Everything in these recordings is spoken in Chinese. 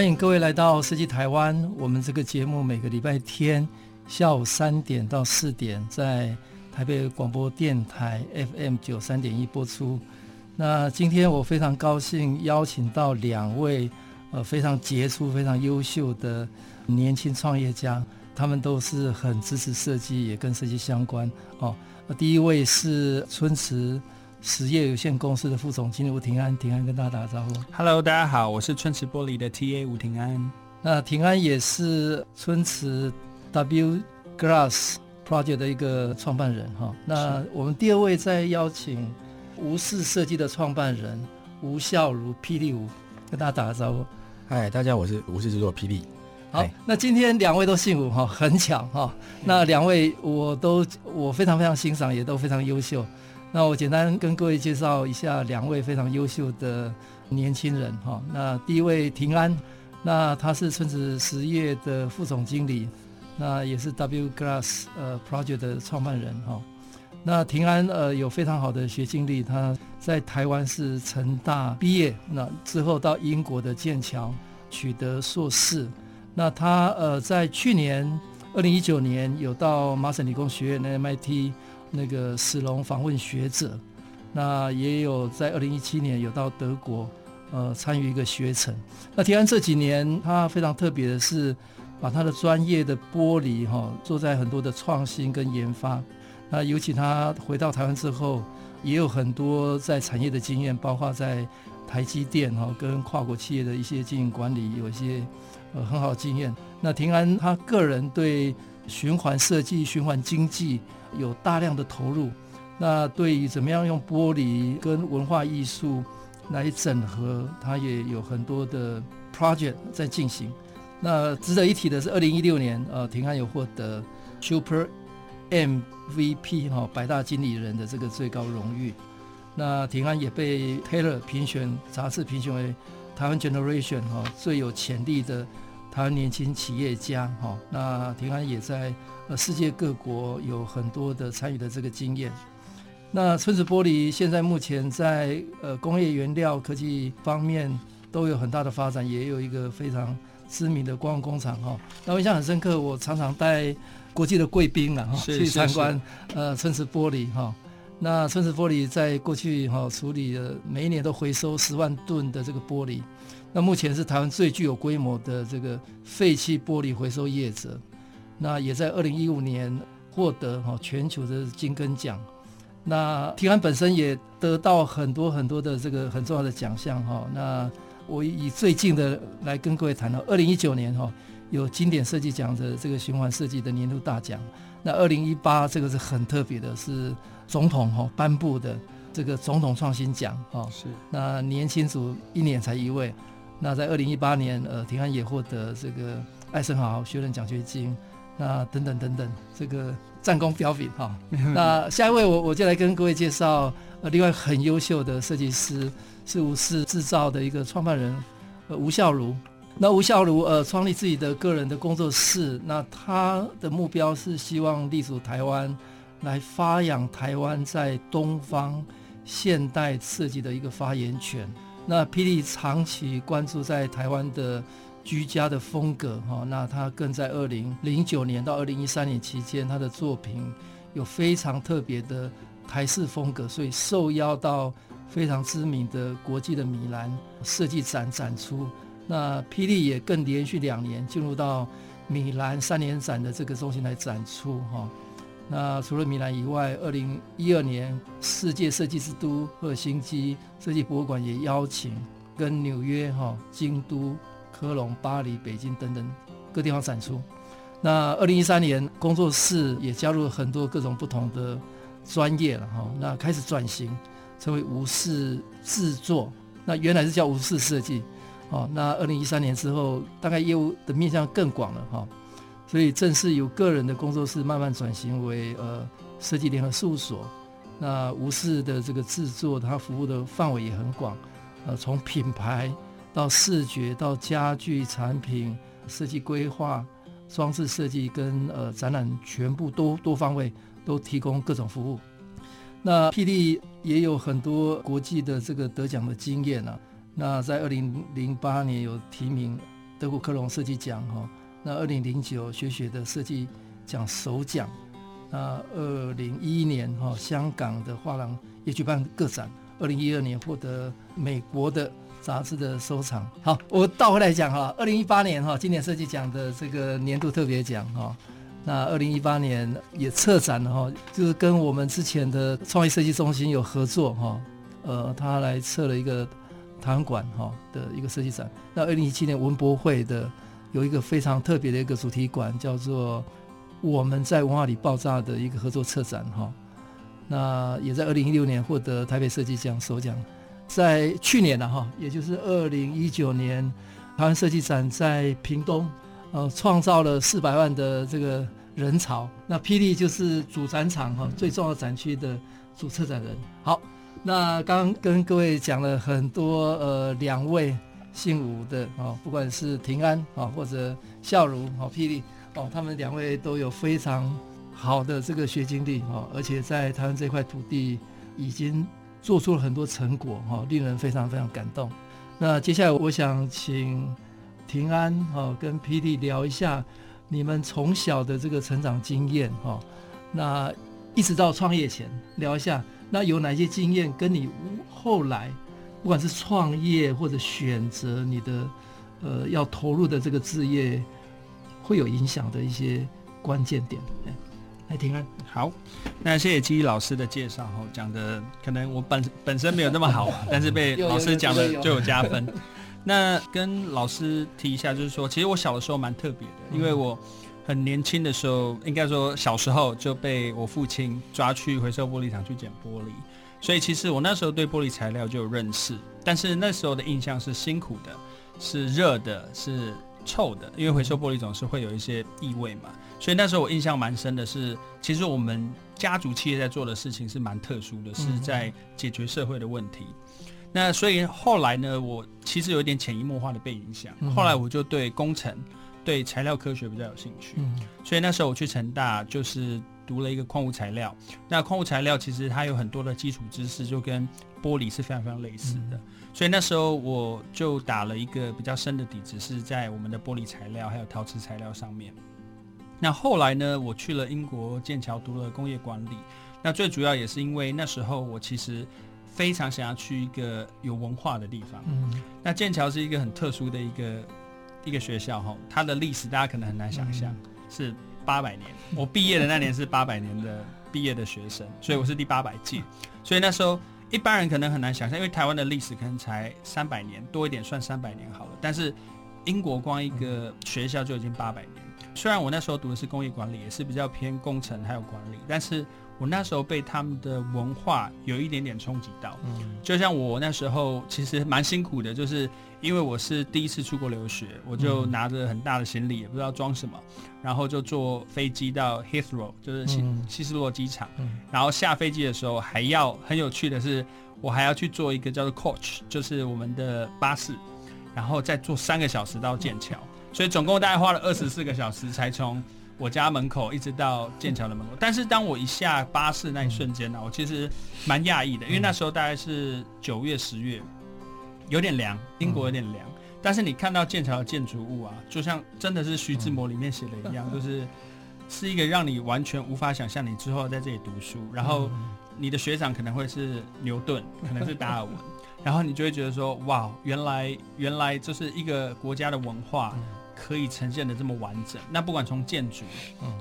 欢迎各位来到设计台湾。我们这个节目每个礼拜天下午三点到四点在台北广播电台 FM 九三点一播出。那今天我非常高兴邀请到两位呃非常杰出、非常优秀的年轻创业家，他们都是很支持设计，也跟设计相关哦。第一位是春池实业有限公司的副总经理吴廷安，廷安跟大家打个招呼。Hello，大家好，我是春池玻璃的 TA 吴廷安。那廷安也是春池 W Glass Project 的一个创办人哈。那我们第二位再邀请吴氏设计的创办人吴孝如霹雳吴，跟大家打个招呼。嗨，大家好，我是吴氏制作霹雳。好，那今天两位都姓吴哈，很巧哈。那两位我都我非常非常欣赏，也都非常优秀。那我简单跟各位介绍一下两位非常优秀的年轻人哈。那第一位庭安，那他是村子实业的副总经理，那也是 W Glass 呃 Project 的创办人哈。那庭安呃有非常好的学经历，他在台湾是成大毕业，那之后到英国的剑桥取得硕士。那他呃在去年二零一九年有到麻省理工学院的 MIT。那个史隆访问学者，那也有在二零一七年有到德国，呃，参与一个学程。那庭安这几年他非常特别的是，把他的专业的剥离哈、做在很多的创新跟研发。那尤其他回到台湾之后，也有很多在产业的经验，包括在台积电哈、跟跨国企业的一些经营管理有一些呃很好的经验。那平安他个人对循环设计、循环经济。有大量的投入，那对于怎么样用玻璃跟文化艺术来整合，它也有很多的 project 在进行。那值得一提的是，二零一六年，呃，庭安有获得 Super MVP 哈、哦、百大经理人的这个最高荣誉。那庭安也被 Taylor 评选杂志评选为台湾 Generation 哈、哦、最有潜力的台湾年轻企业家哈、哦。那庭安也在。呃，世界各国有很多的参与的这个经验。那村子玻璃现在目前在呃工业原料科技方面都有很大的发展，也有一个非常知名的光工厂哈。那我印象很深刻，我常常带国际的贵宾啊 去参观呃村子玻璃哈。那村子玻璃在过去哈处理了每一年都回收十万吨的这个玻璃，那目前是台湾最具有规模的这个废弃玻璃回收业者。那也在二零一五年获得哈全球的金根奖。那提案本身也得到很多很多的这个很重要的奖项哈。那我以最近的来跟各位谈到，二零一九年哈有经典设计奖的这个循环设计的年度大奖。那二零一八这个是很特别的，是总统哈颁布的这个总统创新奖哈。是。那年轻组一年才一位。那在二零一八年呃提案也获得这个艾森豪学人奖学金。那等等等等，这个战功彪炳哈。那下一位我我就来跟各位介绍，呃，另外很优秀的设计师是吴氏制造的一个创办人，呃，吴孝如。那吴孝如呃创立自己的个人的工作室，那他的目标是希望立足台湾，来发扬台湾在东方现代设计的一个发言权。那霹雳长期关注在台湾的。居家的风格哈，那他更在二零零九年到二零一三年期间，他的作品有非常特别的台式风格，所以受邀到非常知名的国际的米兰设计展展出。那霹雳也更连续两年进入到米兰三年展的这个中心来展出哈。那除了米兰以外，二零一二年世界设计之都赫尔辛基设计博物馆也邀请跟纽约哈京都。科隆、巴黎、北京等等各地方展出。那二零一三年，工作室也加入了很多各种不同的专业了哈。那开始转型，成为吴氏制作。那原来是叫无视设计，哦，那二零一三年之后，大概业务的面向更广了哈、所以正式由个人的工作室慢慢转型为呃设计联合事务所。那无视的这个制作，它服务的范围也很广，呃，从品牌到视觉到家具产品设计规划、装置设计跟呃展览，全部都多方位都提供各种服务。那霹雳也有很多国际的这个得奖的经验啊。那在二零零八年有提名德国科隆设计奖哈，那二零零九学学的设计奖首奖。那二零一一年哈，香港的画廊也举办个展。二零一二年获得美国的杂志的收藏。好，我倒回来讲哈，二零一八年哈，经典设计奖的这个年度特别奖哈。那二零一八年也策展了哈，就是跟我们之前的创意设计中心有合作哈，呃，他来策了一个台湾馆哈的一个设计展。那二零一七年文博会的有一个非常特别的一个主题馆，叫做。我们在文化里爆炸的一个合作策展哈，那也在二零一六年获得台北设计奖首奖，在去年了哈，也就是二零一九年台湾设计展在屏东，呃，创造了四百万的这个人潮。那霹雳就是主展场哈，最重要展区的主策展人。好，那刚刚跟各位讲了很多呃，两位姓吴的啊，不管是平安啊或者孝如啊，霹雳。哦，他们两位都有非常好的这个学经历哦，而且在台湾这块土地已经做出了很多成果哈，令人非常非常感动。那接下来我想请平安哈跟 PD 聊一下你们从小的这个成长经验哈，那一直到创业前聊一下，那有哪些经验跟你后来不管是创业或者选择你的呃要投入的这个志业。会有影响的一些关键点，来庭安。好，那谢谢基老师的介绍哈，讲的可能我本本身没有那么好，但是被老师讲的就有加分。那跟老师提一下，就是说，其实我小的时候蛮特别的，因为我很年轻的时候，应该说小时候就被我父亲抓去回收玻璃厂去捡玻璃，所以其实我那时候对玻璃材料就有认识，但是那时候的印象是辛苦的，是热的，是。臭的，因为回收玻璃总是会有一些异味嘛，所以那时候我印象蛮深的是，其实我们家族企业在做的事情是蛮特殊的，是在解决社会的问题。那所以后来呢，我其实有一点潜移默化的被影响，后来我就对工程、对材料科学比较有兴趣，所以那时候我去成大就是读了一个矿物材料。那矿物材料其实它有很多的基础知识，就跟玻璃是非常非常类似的。所以那时候我就打了一个比较深的底子，是在我们的玻璃材料还有陶瓷材料上面。那后来呢，我去了英国剑桥读了工业管理。那最主要也是因为那时候我其实非常想要去一个有文化的地方。嗯。那剑桥是一个很特殊的一个一个学校哈，它的历史大家可能很难想象，是八百年。我毕业的那年是八百年的毕业的学生，所以我是第八百届。所以那时候。一般人可能很难想象，因为台湾的历史可能才三百年多一点，算三百年好了。但是英国光一个学校就已经八百年。虽然我那时候读的是工业管理，也是比较偏工程还有管理，但是我那时候被他们的文化有一点点冲击到。嗯，就像我那时候其实蛮辛苦的，就是。因为我是第一次出国留学，我就拿着很大的行李，也不知道装什么，然后就坐飞机到 Heathrow，就是希希斯罗机场。然后下飞机的时候，还要很有趣的是，我还要去坐一个叫做 Coach，就是我们的巴士，然后再坐三个小时到剑桥，所以总共大概花了二十四个小时才从我家门口一直到剑桥的门口。但是当我一下巴士那一瞬间呢，我其实蛮讶异的，因为那时候大概是九月、十月。有点凉，英国有点凉，嗯，但是你看到剑桥的建筑物啊，就像真的是徐志摩里面写的一样，嗯，就是是一个让你完全无法想象你之后在这里读书，然后你的学长可能会是牛顿，可能是达尔文，然后你就会觉得说，哇，原来原来就是一个国家的文化可以呈现的这么完整。那不管从建筑，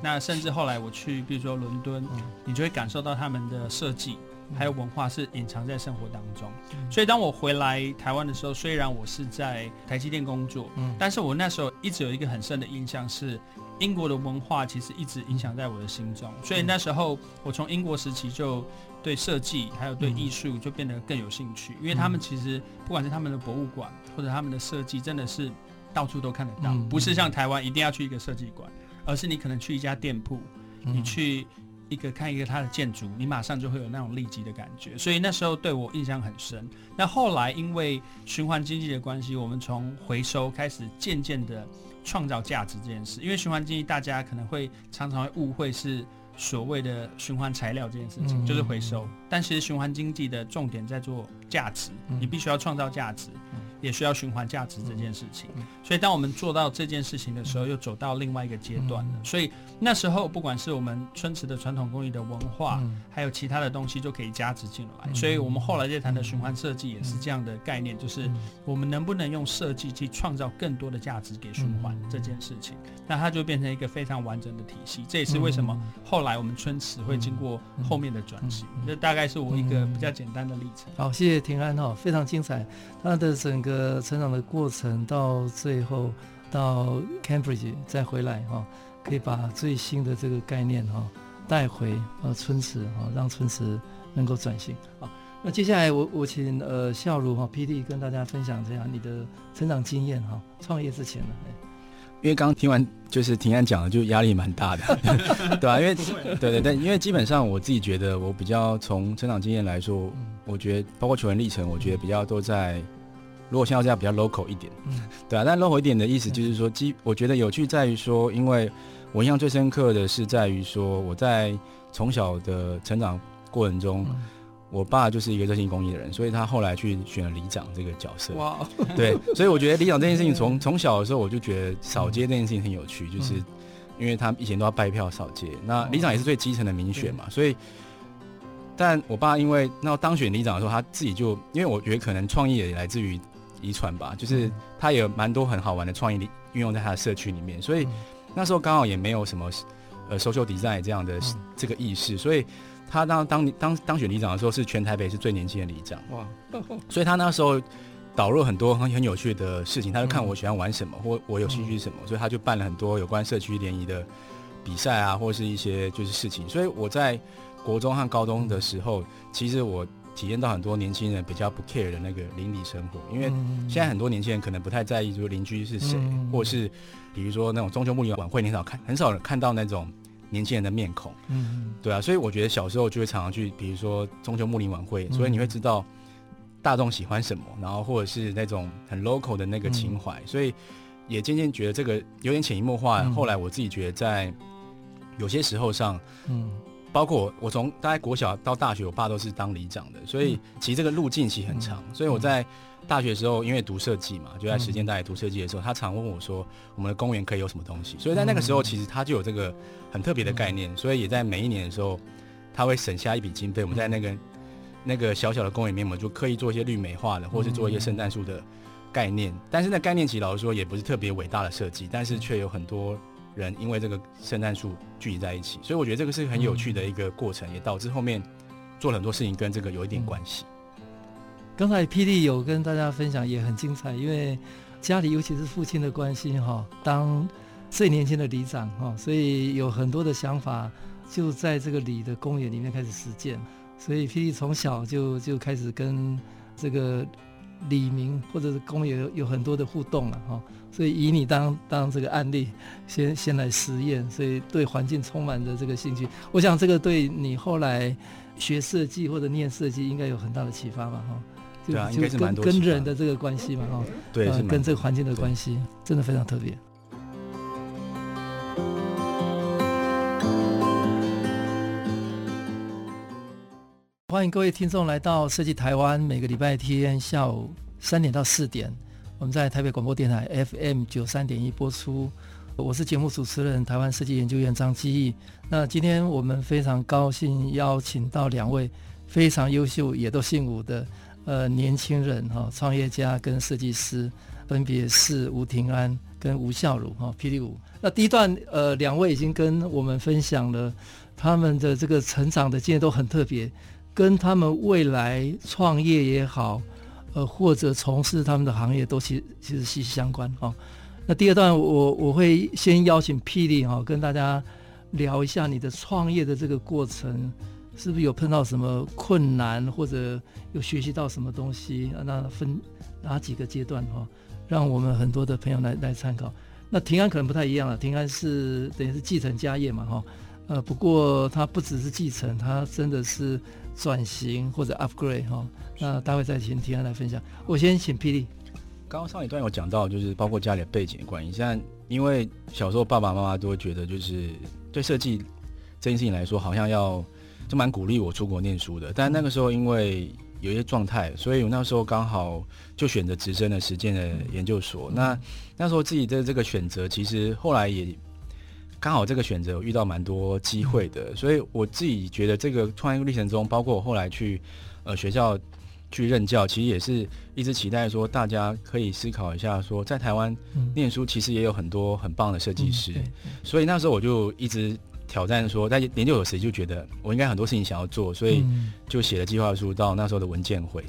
那甚至后来我去，比如说伦敦，你就会感受到他们的设计。还有文化是隐藏在生活当中，所以当我回来台湾的时候，虽然我是在台积电工作，嗯，但是我那时候一直有一个很深的印象是，英国的文化其实一直影响在我的心中。所以那时候我从英国时期就对设计还有对艺术就变得更有兴趣，因为他们其实不管是他们的博物馆或者他们的设计，真的是到处都看得到，不是像台湾一定要去一个设计馆，而是你可能去一家店铺，你去。一个看一个它的建筑，你马上就会有那种立即的感觉，所以那时候对我印象很深。那后来因为循环经济的关系，我们从回收开始渐渐的创造价值这件事。因为循环经济，大家可能会常常会误会是所谓的循环材料这件事情，就是回收。但其实循环经济的重点在做价值，你必须要创造价值。也需要循环价值这件事情，所以当我们做到这件事情的时候，又走到另外一个阶段了。所以那时候，不管是我们春池的传统工艺的文化，还有其他的东西，就可以加值进来。所以我们后来在谈的循环设计也是这样的概念，就是我们能不能用设计去创造更多的价值给循环这件事情，那它就变成一个非常完整的体系。这也是为什么后来我们春池会经过后面的转型。这大概是我一个比较简单的历程。好，谢谢庭安哈，非常精彩，他的整个。呃，成长的过程到最后到 Cambridge 再回来哈，可以把最新的这个概念哈带回呃春池哈，让春池能够转型。好，那接下来我我请呃笑如哈 PD 跟大家分享这样你的成长经验哈，创业之前呢？因为刚刚听完就是庭安讲的，就压力蛮大的，对吧、啊？因为 对对对，因为基本上我自己觉得我比较从成长经验来说，我觉得包括求学历程，我觉得比较都在。如果像要这样比较 local 一点，嗯，对啊，但 local 一点的意思就是说，基我觉得有趣在于说，因为我印象最深刻的是在于说，我在从小的成长过程中，我爸就是一个热心公益的人，所以他后来去选了里长这个角色。哇，对，所以我觉得里长这件事情从 从小的时候我就觉得扫街这件事情很有趣，就是因为他以前都要拜票扫街，那里长也是最基层的民选嘛，所以。但我爸因为那当选里长的时候，他自己就因为我觉得可能创意也来自于。遗传吧，就是他也有蛮多很好玩的创意运用在他的社区里面，所以那时候刚好也没有什么呃 social design 这样的这个意识，所以他当当当当选里长的时候，是全台北是最年轻的里长。哇，所以他那时候导入很多很很有趣的事情，他就看我喜欢玩什么或我有兴趣什么，所以他就办了很多有关社区联谊的比赛啊，或是一些就是事情，所以我在国中和高中的时候，其实我。体验到很多年轻人比较不 care 的那个邻里生活，因为现在很多年轻人可能不太在意，就是邻居是谁，或是比如说那种中秋木林晚会，很少看，很少看到那种年轻人的面孔。嗯，对啊，所以我觉得小时候就会常常去，比如说中秋木林晚会，所以你会知道大众喜欢什么，然后或者是那种很 local 的那个情怀，所以也渐渐觉得这个有点潜移默化。后来我自己觉得在有些时候上，嗯。包括我，我从大概国小到大学，我爸都是当里长的，所以其实这个路径其实很长。所以我在大学的时候，因为读设计嘛，就在时间大学读设计的时候，他常问我说，我们的公园可以有什么东西？所以在那个时候，其实他就有这个很特别的概念，所以也在每一年的时候，他会省下一笔经费，我们在那个那个小小的公园里面，我们就刻意做一些绿美化的，或是做一些圣诞树的概念。但是那概念其实老实说也不是特别伟大的设计，但是却有很多。人因为这个圣诞树聚集在一起，所以我觉得这个是很有趣的一个过程，嗯、也导致后面做了很多事情跟这个有一点关系。刚才霹雳有跟大家分享也很精彩，因为家里尤其是父亲的关系哈，当最年轻的里长哈，所以有很多的想法就在这个里的公园里面开始实践，所以霹雳从小就就开始跟这个。里民或者是公园有有很多的互动了哈，所以以你当当这个案例，先先来实验，所以对环境充满着这个兴趣。我想这个对你后来学设计或者念设计应该有很大的启发吧哈。对啊，应该是蛮多跟人的这个关系嘛哈。对，呃、跟这个环境的关系真的非常特别。欢迎各位听众来到设计台湾，每个礼拜天下午三点到四点，我们在台北广播电台 FM 九三点一播出。我是节目主持人台湾设计研究院张基义。那今天我们非常高兴邀请到两位非常优秀也都姓吴的呃年轻人哈，创业家跟设计师，分别是吴庭安跟吴孝儒哈霹雳吴。那第一段呃两位已经跟我们分享了他们的这个成长的经验都很特别。跟他们未来创业也好，呃，或者从事他们的行业都其实其实息息相关哈、那第二段我我会先邀请霹雳哈跟大家聊一下你的创业的这个过程是不是有碰到什么困难，或者有学习到什么东西？那分哪几个阶段哈？让我们很多的朋友来来参考。那平安可能不太一样了，平安是等于是继承家业嘛哈。呃，不过它不只是继承，它真的是转型或者 upgrade 哈。那待会再请提安来分享。我先请霹雳。刚刚上一段有讲到，就是包括家里的背景的关系。现在因为小时候爸爸妈妈都会觉得，就是对设计这件事情来说，好像要就蛮鼓励我出国念书的。但那个时候因为有一些状态，所以我那时候刚好就选择直升的实践的研究所。那那时候自己的这个选择，其实后来也刚好这个选择有遇到蛮多机会的。所以我自己觉得这个创业历程中，包括我后来去呃学校。去任教，其实也是一直期待说，大家可以思考一下，说在台湾念书，其实也有很多很棒的设计师。所以那时候我就一直挑战说，在研究有时就觉得我应该很多事情想要做，所以就写了计划书到那时候的文件会。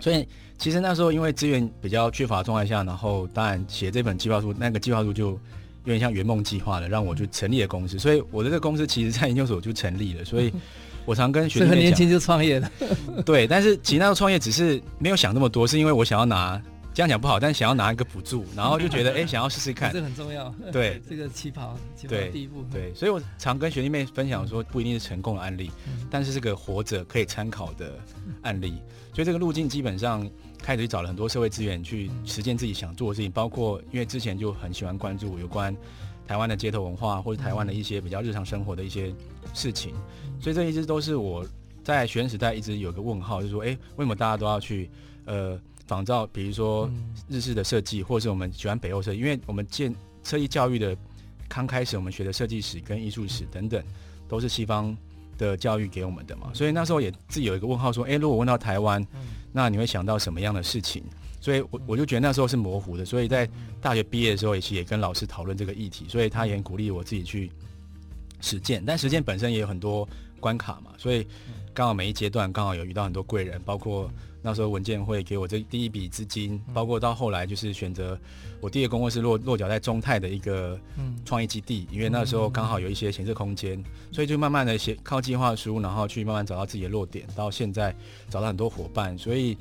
所以其实那时候因为资源比较缺乏状态下，然后当然写这本计划书，那个计划书就有点像圆梦计划的，让我就成立了公司。所以我的这个公司其实在研究所就成立了，所以。我常跟学生年轻就创业了，对。但是其实那时候创业只是没有想那么多，是因为我想要拿这样讲不好，但是想要拿一个补助，然后就觉得 哎、欸，想要试试看，这很重要。对，这个起跑，起跑第一步。对，所以我常跟学弟妹分享说，不一定是成功的案例，但是这个活着可以参考的案例。所以这个路径基本上开始去找了很多社会资源去实践自己想做的事情，包括因为之前就很喜欢关注有关台湾的街头文化或者台湾的一些比较日常生活的一些事情，所以这一直都是我。在学生时代一直有个问号，就是说，哎，为什么大家都要去呃仿照，比如说日式的设计，或者是我们喜欢北欧设计？因为我们建设计教育的刚开始，我们学的设计史跟艺术史等等，都是西方的教育给我们的嘛。所以那时候也自己有一个问号，说，哎，如果问到台湾，那你会想到什么样的事情？所以我我就觉得那时候是模糊的。所以在大学毕业的时候，也其实也跟老师讨论这个议题，所以他也很鼓励我自己去实践。但实践本身也有很多关卡嘛，所以。刚好每一阶段刚好有遇到很多贵人，包括那时候文件会给我这第一笔资金，包括到后来就是选择我第一个工作是落落脚在中泰的一个创业基地，因为那时候刚好有一些闲置空间，所以就慢慢的写靠计划书，然后去慢慢找到自己的落点，到现在找到很多伙伴，所以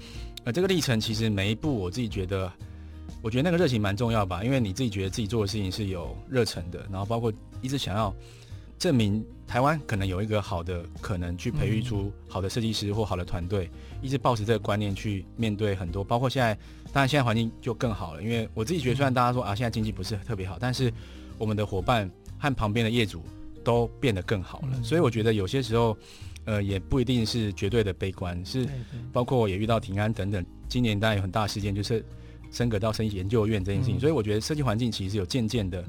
呃这个历程其实每一步我自己觉得，我觉得那个热情蛮重要吧，因为你自己觉得自己做的事情是有热忱的，然后包括一直想要。证明台湾可能有一个好的可能去培育出好的设计师或好的团队，一直抱持这个观念去面对很多，包括现在，当然现在环境就更好了。因为我自己觉得，虽然大家说啊，现在经济不是特别好，但是我们的伙伴和旁边的业主都变得更好了。所以我觉得有些时候，呃，也不一定是绝对的悲观，是包括我也遇到平安等等。今年当然有很大事件，就是升格到设计研究院这件事情。所以我觉得设计环境其实有渐渐的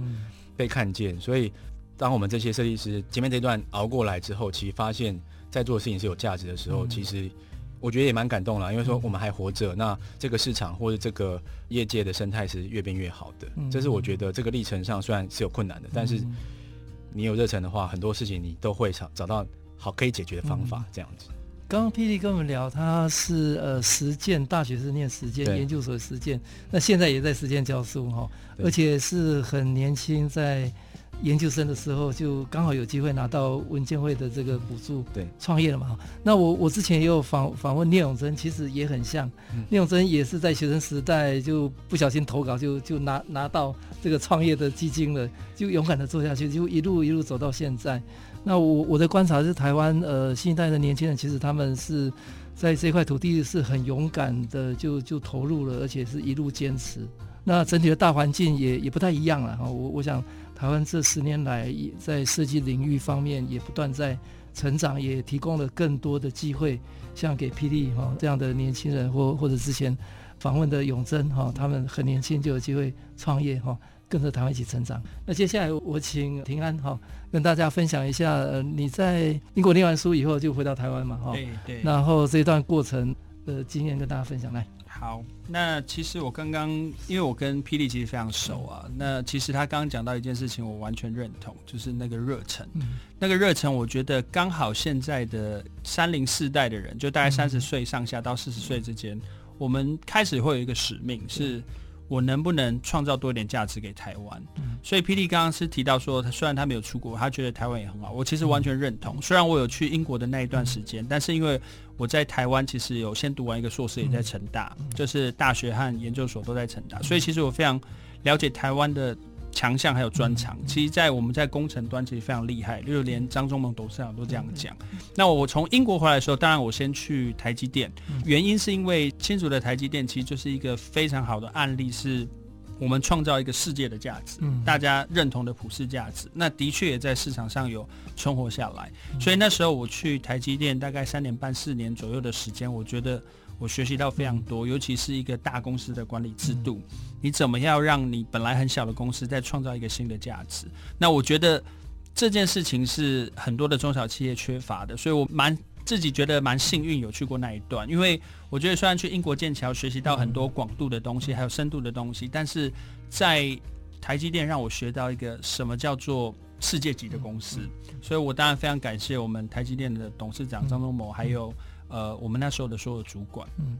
被看见，所以。当我们这些设计师前面这段熬过来之后，其实发现，在做的事情是有价值的时候，嗯、其实我觉得也蛮感动了。因为说我们还活着，那这个市场或者这个业界的生态是越变越好的。嗯、这是我觉得这个历程上虽然是有困难的，嗯、但是你有热忱的话，很多事情你都会找找到好可以解决的方法。这样子。刚刚霹雳跟我们聊，他是呃实践大学是念实践研究所实践，那现在也在实践教书哈，而且是很年轻在。研究生的时候就刚好有机会拿到文建会的这个补助，对，创业了嘛。那我我之前也有访访问聂永真，其实也很像，嗯、聂永真也是在学生时代就不小心投稿就就拿拿到这个创业的基金了，就勇敢的做下去，就一路一路走到现在。那我我的观察是台湾呃新一代的年轻人其实他们是在这块土地是很勇敢的就就投入了，而且是一路坚持。那整体的大环境也也不太一样了哈，我我想。台湾这十年来也在设计领域方面也不断在成长，也提供了更多的机会，像给霹雳哈这样的年轻人，或或者之前访问的永真哈，他们很年轻就有机会创业哈，跟着台湾一起成长。那接下来我请平安哈跟大家分享一下，呃，你在英国念完书以后就回到台湾嘛哈，对对，然后这段过程的经验跟大家分享来。好，那其实我刚刚，因为我跟霹雳其实非常熟啊。那其实他刚刚讲到一件事情，我完全认同，就是那个热忱。嗯、那个热忱，我觉得刚好现在的三零四代的人，就大概三十岁上下到四十岁之间，嗯、我们开始会有一个使命，是我能不能创造多一点价值给台湾？所以霹雳刚刚是提到说，他虽然他没有出国，他觉得台湾也很好。我其实完全认同。虽然我有去英国的那一段时间，但是因为我在台湾其实有先读完一个硕士，也在成大，就是大学和研究所都在成大，所以其实我非常了解台湾的。强项还有专长，其实，在我们在工程端其实非常厉害，就连张忠谋董事长都这样讲。那我从英国回来的时候，当然我先去台积电，原因是因为清楚的台积电其实就是一个非常好的案例，是我们创造一个世界的价值，大家认同的普世价值。那的确也在市场上有存活下来。所以那时候我去台积电大概三年半四年左右的时间，我觉得。我学习到非常多，尤其是一个大公司的管理制度，你怎么样让你本来很小的公司再创造一个新的价值？那我觉得这件事情是很多的中小企业缺乏的，所以我蛮自己觉得蛮幸运有去过那一段，因为我觉得虽然去英国剑桥学习到很多广度的东西，还有深度的东西，但是在台积电让我学到一个什么叫做世界级的公司，所以我当然非常感谢我们台积电的董事长张忠谋，还有。呃，我们那时候的所有主管，嗯，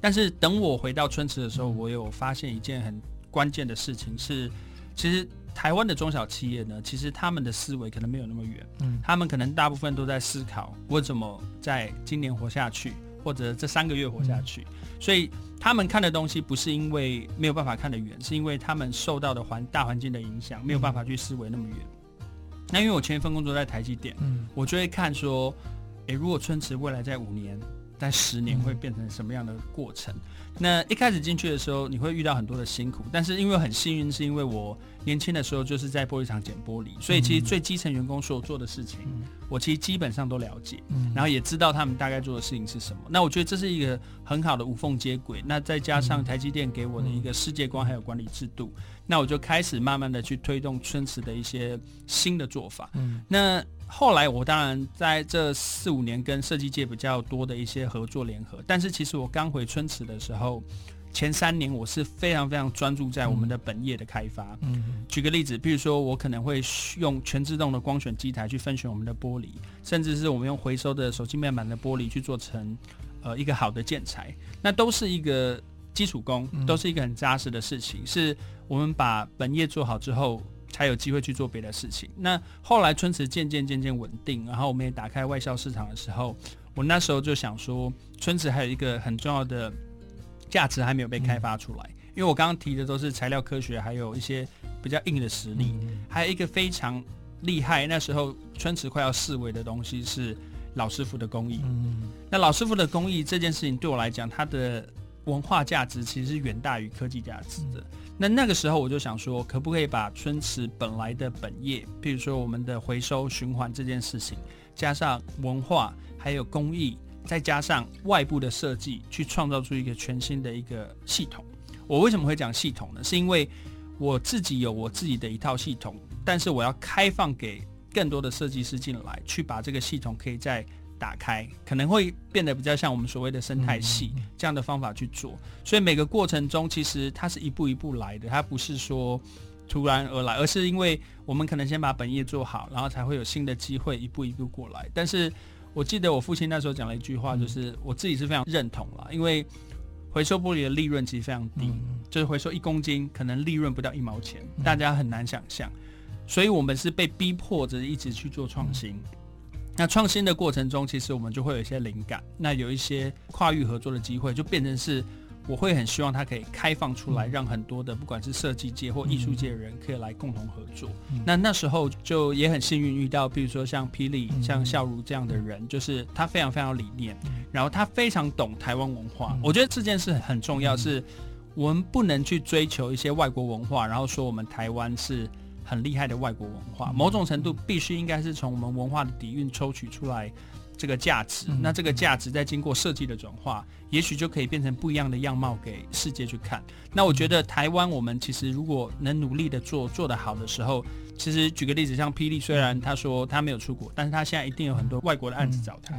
但是等我回到春池的时候，我有发现一件很关键的事情是，其实台湾的中小企业呢，其实他们的思维可能没有那么远，嗯，他们可能大部分都在思考我怎么在今年活下去，或者这三个月活下去，所以他们看的东西不是因为没有办法看得远，是因为他们受到的环大环境的影响，没有办法去思维那么远。那因为我前一份工作在台积电，嗯，我就会看说。诶，如果春池未来在五年、在十年会变成什么样的过程？那一开始进去的时候，你会遇到很多的辛苦，但是因为很幸运，是因为我年轻的时候就是在玻璃厂捡玻璃，所以其实最基层员工所做的事情，我其实基本上都了解，然后也知道他们大概做的事情是什么。那我觉得这是一个很好的无缝接轨。那再加上台积电给我的一个世界观还有管理制度，那我就开始慢慢的去推动春池的一些新的做法。那后来我当然在这四五年跟设计界比较多的一些合作联合，但是其实我刚回春池的时候，前三年我是非常非常专注在我们的本业的开发。嗯，举个例子，比如说我可能会用全自动的光选机台去分选我们的玻璃，甚至是我们用回收的手机面板的玻璃去做成呃一个好的建材，那都是一个基础工，都是一个很扎实的事情，是我们把本业做好之后。才有机会去做别的事情。那后来春池渐渐渐渐稳定，然后我们也打开外销市场的时候，我那时候就想说，春池还有一个很重要的价值还没有被开发出来。嗯、因为我刚刚提的都是材料科学，还有一些比较硬的实力，嗯、还有一个非常厉害，那时候春池快要四维的东西是老师傅的工艺。嗯、那老师傅的工艺这件事情对我来讲，它的文化价值其实是远大于科技价值的。嗯那那个时候我就想说，可不可以把春池本来的本业，譬如说我们的回收循环这件事情，加上文化，还有工艺，再加上外部的设计，去创造出一个全新的一个系统。我为什么会讲系统呢？是因为我自己有我自己的一套系统，但是我要开放给更多的设计师进来，去把这个系统可以再。打开可能会变得比较像我们所谓的生态系这样的方法去做，所以每个过程中其实它是一步一步来的，它不是说突然而来，而是因为我们可能先把本业做好，然后才会有新的机会一步一步过来。但是我记得我父亲那时候讲了一句话，就是我自己是非常认同了，因为回收玻璃的利润其实非常低，就是回收一公斤可能利润不到一毛钱，大家很难想象，所以我们是被逼迫着一直去做创新。那创新的过程中，其实我们就会有一些灵感，那有一些跨域合作的机会，就变成是我会很希望它可以开放出来，让很多的不管是设计界或艺术界的人可以来共同合作。那那时候就也很幸运遇到，比如说像霹雳、像笑如这样的人，就是他非常非常有理念，然后他非常懂台湾文化。我觉得这件事很重要，是我们不能去追求一些外国文化，然后说我们台湾是。很厉害的外国文化，某种程度必须应该是从我们文化的底蕴抽取出来这个价值。那这个价值再经过设计的转化，也许就可以变成不一样的样貌给世界去看。那我觉得台湾，我们其实如果能努力的做，做得好的时候，其实举个例子，像霹雳，虽然他说他没有出国，但是他现在一定有很多外国的案子找他，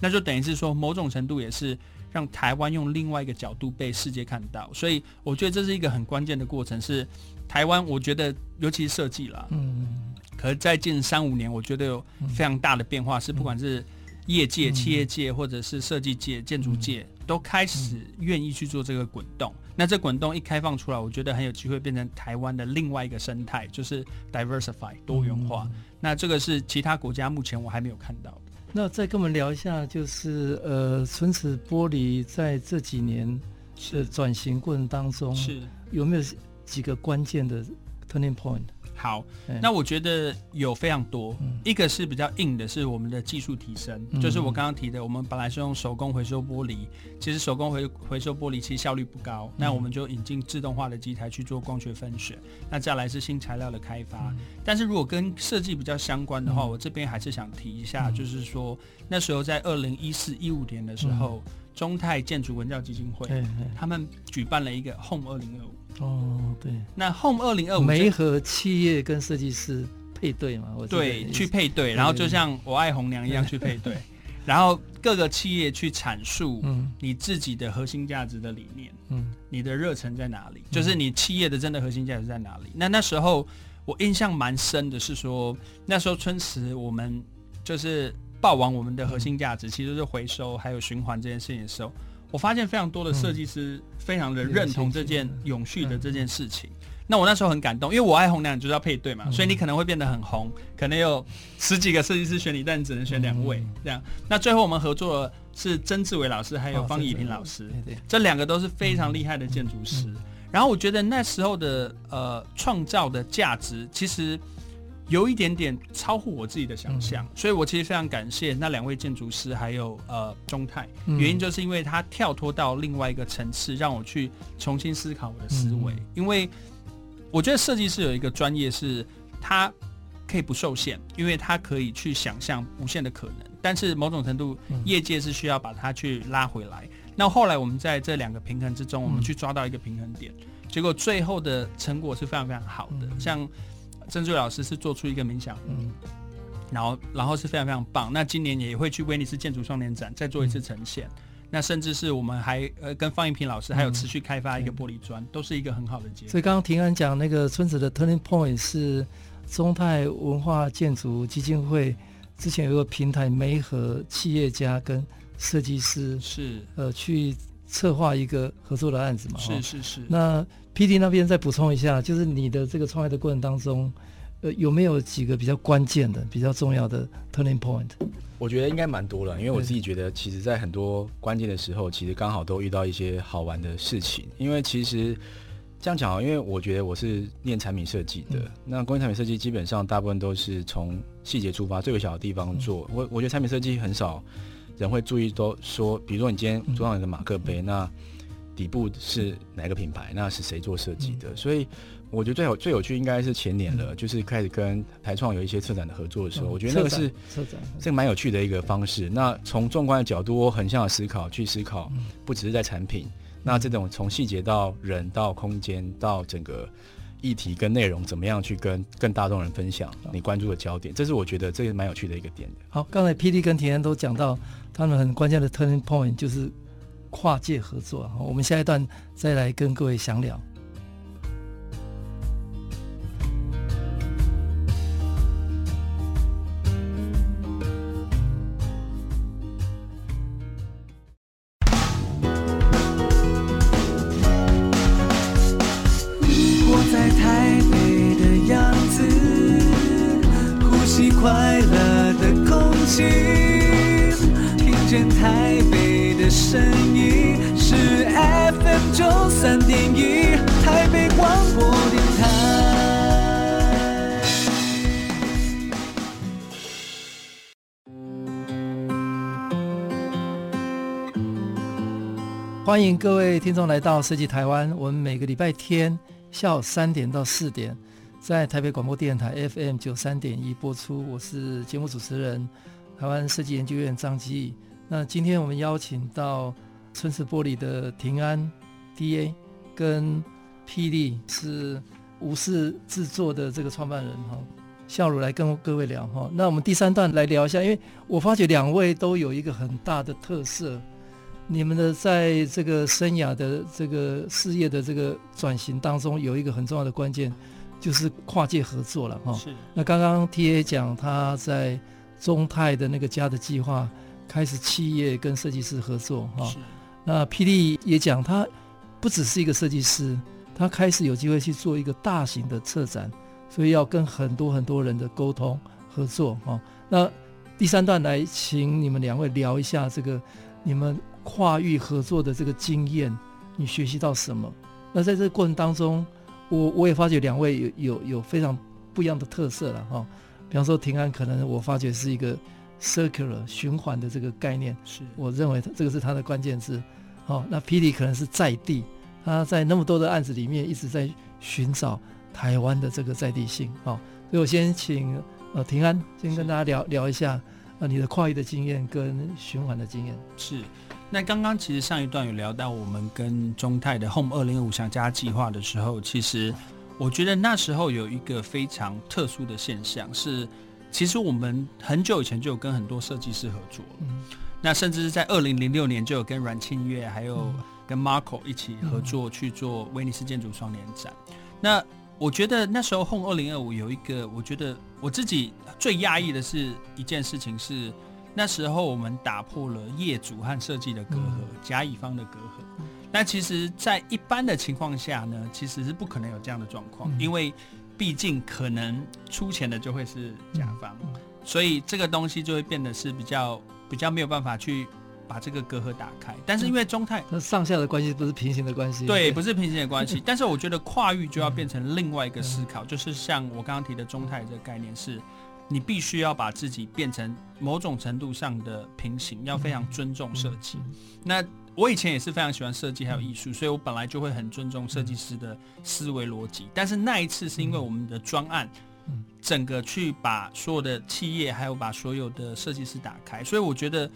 那就等于是说某种程度也是让台湾用另外一个角度被世界看到。所以我觉得这是一个很关键的过程是。台湾，我觉得尤其是设计啦，嗯，可是在近三五年，我觉得有非常大的变化，是不管是业界、企业界或者是设计界、建筑界都开始愿意去做这个滚动。那这滚动一开放出来，我觉得很有机会变成台湾的另外一个生态，就是 diversify 多元化。那这个是其他国家目前我还没有看到的。那再跟我们聊一下，就是呃，唇齿玻璃在这几年的转型过程当中，是有没有几个关键的 turning point？好，那我觉得有非常多，嗯、一个是比较硬的，是我们的技术提升，嗯、就是我刚刚提的，我们本来是用手工回收玻璃，其实手工回回收玻璃其实效率不高，嗯、那我们就引进自动化的机台去做光学分选，那再来是新材料的开发，嗯、但是如果跟设计比较相关的话，嗯、我这边还是想提一下，嗯、就是说那时候在二零一四一五年的时候，嗯、中泰建筑文教基金会，嗯、他们举办了一个 Home 二零二五。哦，对，那 Home 二零二五媒合企业跟设计师配对嘛？我对，去配对，然后就像我爱红娘一样去配对，然后各个企业去阐述你自己的核心价值的理念，嗯，你的热忱在哪里？就是你企业的真的核心价值在哪里？那那时候我印象蛮深的是说，那时候春池我们就是报完我们的核心价值，其实是回收还有循环这件事情的时候。我发现非常多的设计师非常的认同这件永续的这件事情。那我那时候很感动，因为我爱红娘就是要配对嘛，所以你可能会变得很红，可能有十几个设计师选你，但你只能选两位这样。那最后我们合作的是曾志伟老师还有方怡平老师，这两个都是非常厉害的建筑师。然后我觉得那时候的呃创造的价值其实。有一点点超乎我自己的想象，嗯、所以我其实非常感谢那两位建筑师，还有呃中泰，嗯、原因就是因为他跳脱到另外一个层次，让我去重新思考我的思维。嗯、因为我觉得设计师有一个专业是，他可以不受限，因为他可以去想象无限的可能。但是某种程度，业界是需要把它去拉回来。嗯、那后来我们在这两个平衡之中，我们去抓到一个平衡点，嗯、结果最后的成果是非常非常好的，嗯、像。郑瑞老师是做出一个冥想，嗯，然后然后是非常非常棒。那今年也会去威尼斯建筑双年展再做一次呈现。嗯、那甚至是我们还呃跟方一平老师还有持续开发一个玻璃砖，嗯、都是一个很好的结果。所以刚刚庭安讲那个村子的 Turning Point 是中泰文化建筑基金会之前有一个平台，媒合企业家跟设计师是呃去策划一个合作的案子嘛？是是是。那 PD 那边再补充一下，就是你的这个创业的过程当中，呃，有没有几个比较关键的、比较重要的 turning point？我觉得应该蛮多了，因为我自己觉得，其实，在很多关键的时候，其实刚好都遇到一些好玩的事情。因为其实这样讲，因为我觉得我是念产品设计的，嗯、那工业产品设计基本上大部分都是从细节出发，最微小的地方做。嗯、我我觉得产品设计很少人会注意，都说，比如说你今天桌上有个马克杯，嗯、那底部是哪个品牌？那是谁做设计的？嗯、所以我觉得最有最有趣应该是前年了，嗯、就是开始跟台创有一些策展的合作的时候，嗯、我觉得那个是策展，这个蛮有趣的一个方式。那从纵观的角度，我横向的思考去思考，不只是在产品，嗯、那这种从细节到人到空间到整个议题跟内容，怎么样去跟更大众人分享你关注的焦点？这是我觉得这个蛮有趣的一个点。好，刚才 PD 跟田安都讲到他们很关键的 turning point 就是。跨界合作，我们下一段再来跟各位详聊。欢迎各位听众来到设计台湾。我们每个礼拜天下午三点到四点，在台北广播电台 FM 九三点一播出。我是节目主持人，台湾设计研究院张基。那今天我们邀请到春池玻璃的庭安。D.A. 跟 PD 是吴氏制作的这个创办人哈，孝儒来跟各位聊哈。那我们第三段来聊一下，因为我发觉两位都有一个很大的特色，你们的在这个生涯的这个事业的这个转型当中，有一个很重要的关键，就是跨界合作了哈。是。那刚刚 T.A. 讲他在中泰的那个家的计划，开始企业跟设计师合作哈。那霹雳也讲，他不只是一个设计师，他开始有机会去做一个大型的策展，所以要跟很多很多人的沟通合作哈。那第三段来，请你们两位聊一下这个你们跨域合作的这个经验，你学习到什么？那在这个过程当中，我我也发觉两位有有有非常不一样的特色了哈。比方说平安，可能我发觉是一个 circular 循环的这个概念，是我认为这个是它的关键字。哦，那霹雳可能是在地，他在那么多的案子里面一直在寻找台湾的这个在地性。哦，所以我先请呃平安先跟大家聊聊一下呃你的跨域的经验跟循环的经验。是。那刚刚其实上一段有聊到我们跟中泰的 Home 二零二五想家计划的时候，其实我觉得那时候有一个非常特殊的现象是，其实我们很久以前就有跟很多设计师合作，嗯，那甚至是在二零零六年就有跟阮庆月还有跟 Marco 一起合作去做威尼斯建筑双年展。那我觉得那时候 Home 二零二五有一个，我觉得我自己最讶异的是一件事情是。那时候我们打破了业主和设计的隔阂，甲乙方的隔阂。那其实，在一般的情况下呢，其实是不可能有这样的状况，因为毕竟可能出钱的就会是甲方，所以这个东西就会变得是比较比较没有办法去把这个隔阂打开。但是因为中泰，那上下的关系不是平行的关系，对，不是平行的关系。但是我觉得跨域就要变成另外一个思考，就是像我刚刚提的中泰这个概念是。你必须要把自己变成某种程度上的平行，要非常尊重设计。那我以前也是非常喜欢设计还有艺术，所以我本来就会很尊重设计师的思维逻辑。但是那一次是因为我们的专案，整个去把所有的企业还有把所有的设计师打开，所以我觉得。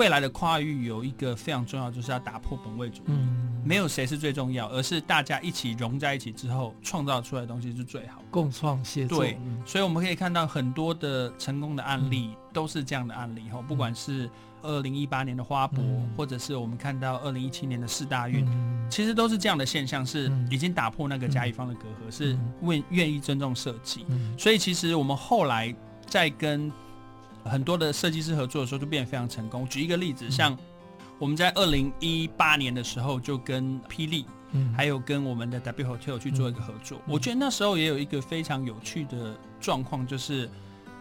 未来的跨域有一个非常重要，就是要打破本位主义。嗯，没有谁是最重要，而是大家一起融在一起之后，创造出来的东西是最好。共创协作。对，所以我们可以看到很多的成功的案例都是这样的案例。哈，不管是二零一八年的花博，或者是我们看到二零一七年的四大运，其实都是这样的现象，是已经打破那个甲乙方的隔阂，是愿愿意尊重设计。所以其实我们后来在跟。很多的设计师合作的时候就变得非常成功。举一个例子，像我们在二零一八年的时候就跟霹雳，嗯，还有跟我们的 W Hotel 去做一个合作。嗯，我觉得那时候也有一个非常有趣的状况，就是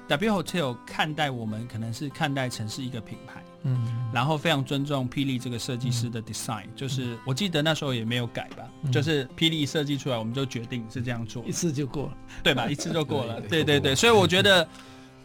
W Hotel 看待我们可能是看待城市一个品牌，嗯，然后非常尊重霹雳这个设计师的 design，嗯，就是我记得那时候也没有改吧，嗯，就是霹雳设计出来，我们就决定是这样做，一次就过了，对吧？一次就过了，对对对，所以我觉得。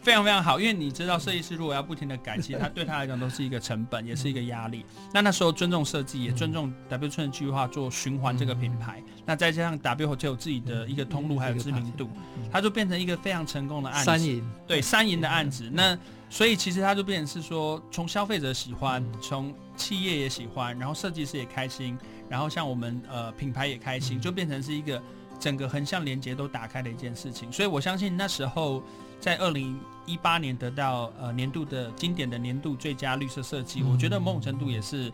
非常非常好，因为你知道设计师如果要不停的改，其实他 对他来讲都是一个成本，也是一个压力。那那时候尊重设计，也尊重 W 村的计划做循环这个品牌。那再加上 W Hotel 有自己的一个通路还有知名度，它就变成一个非常成功的案子。三赢，对，三赢的案子。那所以其实它就变成是说，从消费者喜欢，从企业也喜欢，然后设计师也开心，然后像我们呃品牌也开心，就变成是一个整个横向连接都打开的一件事情。所以我相信那时候。在二零一八年得到呃年度的经典的年度最佳绿色设计，嗯，我觉得某种程度也是，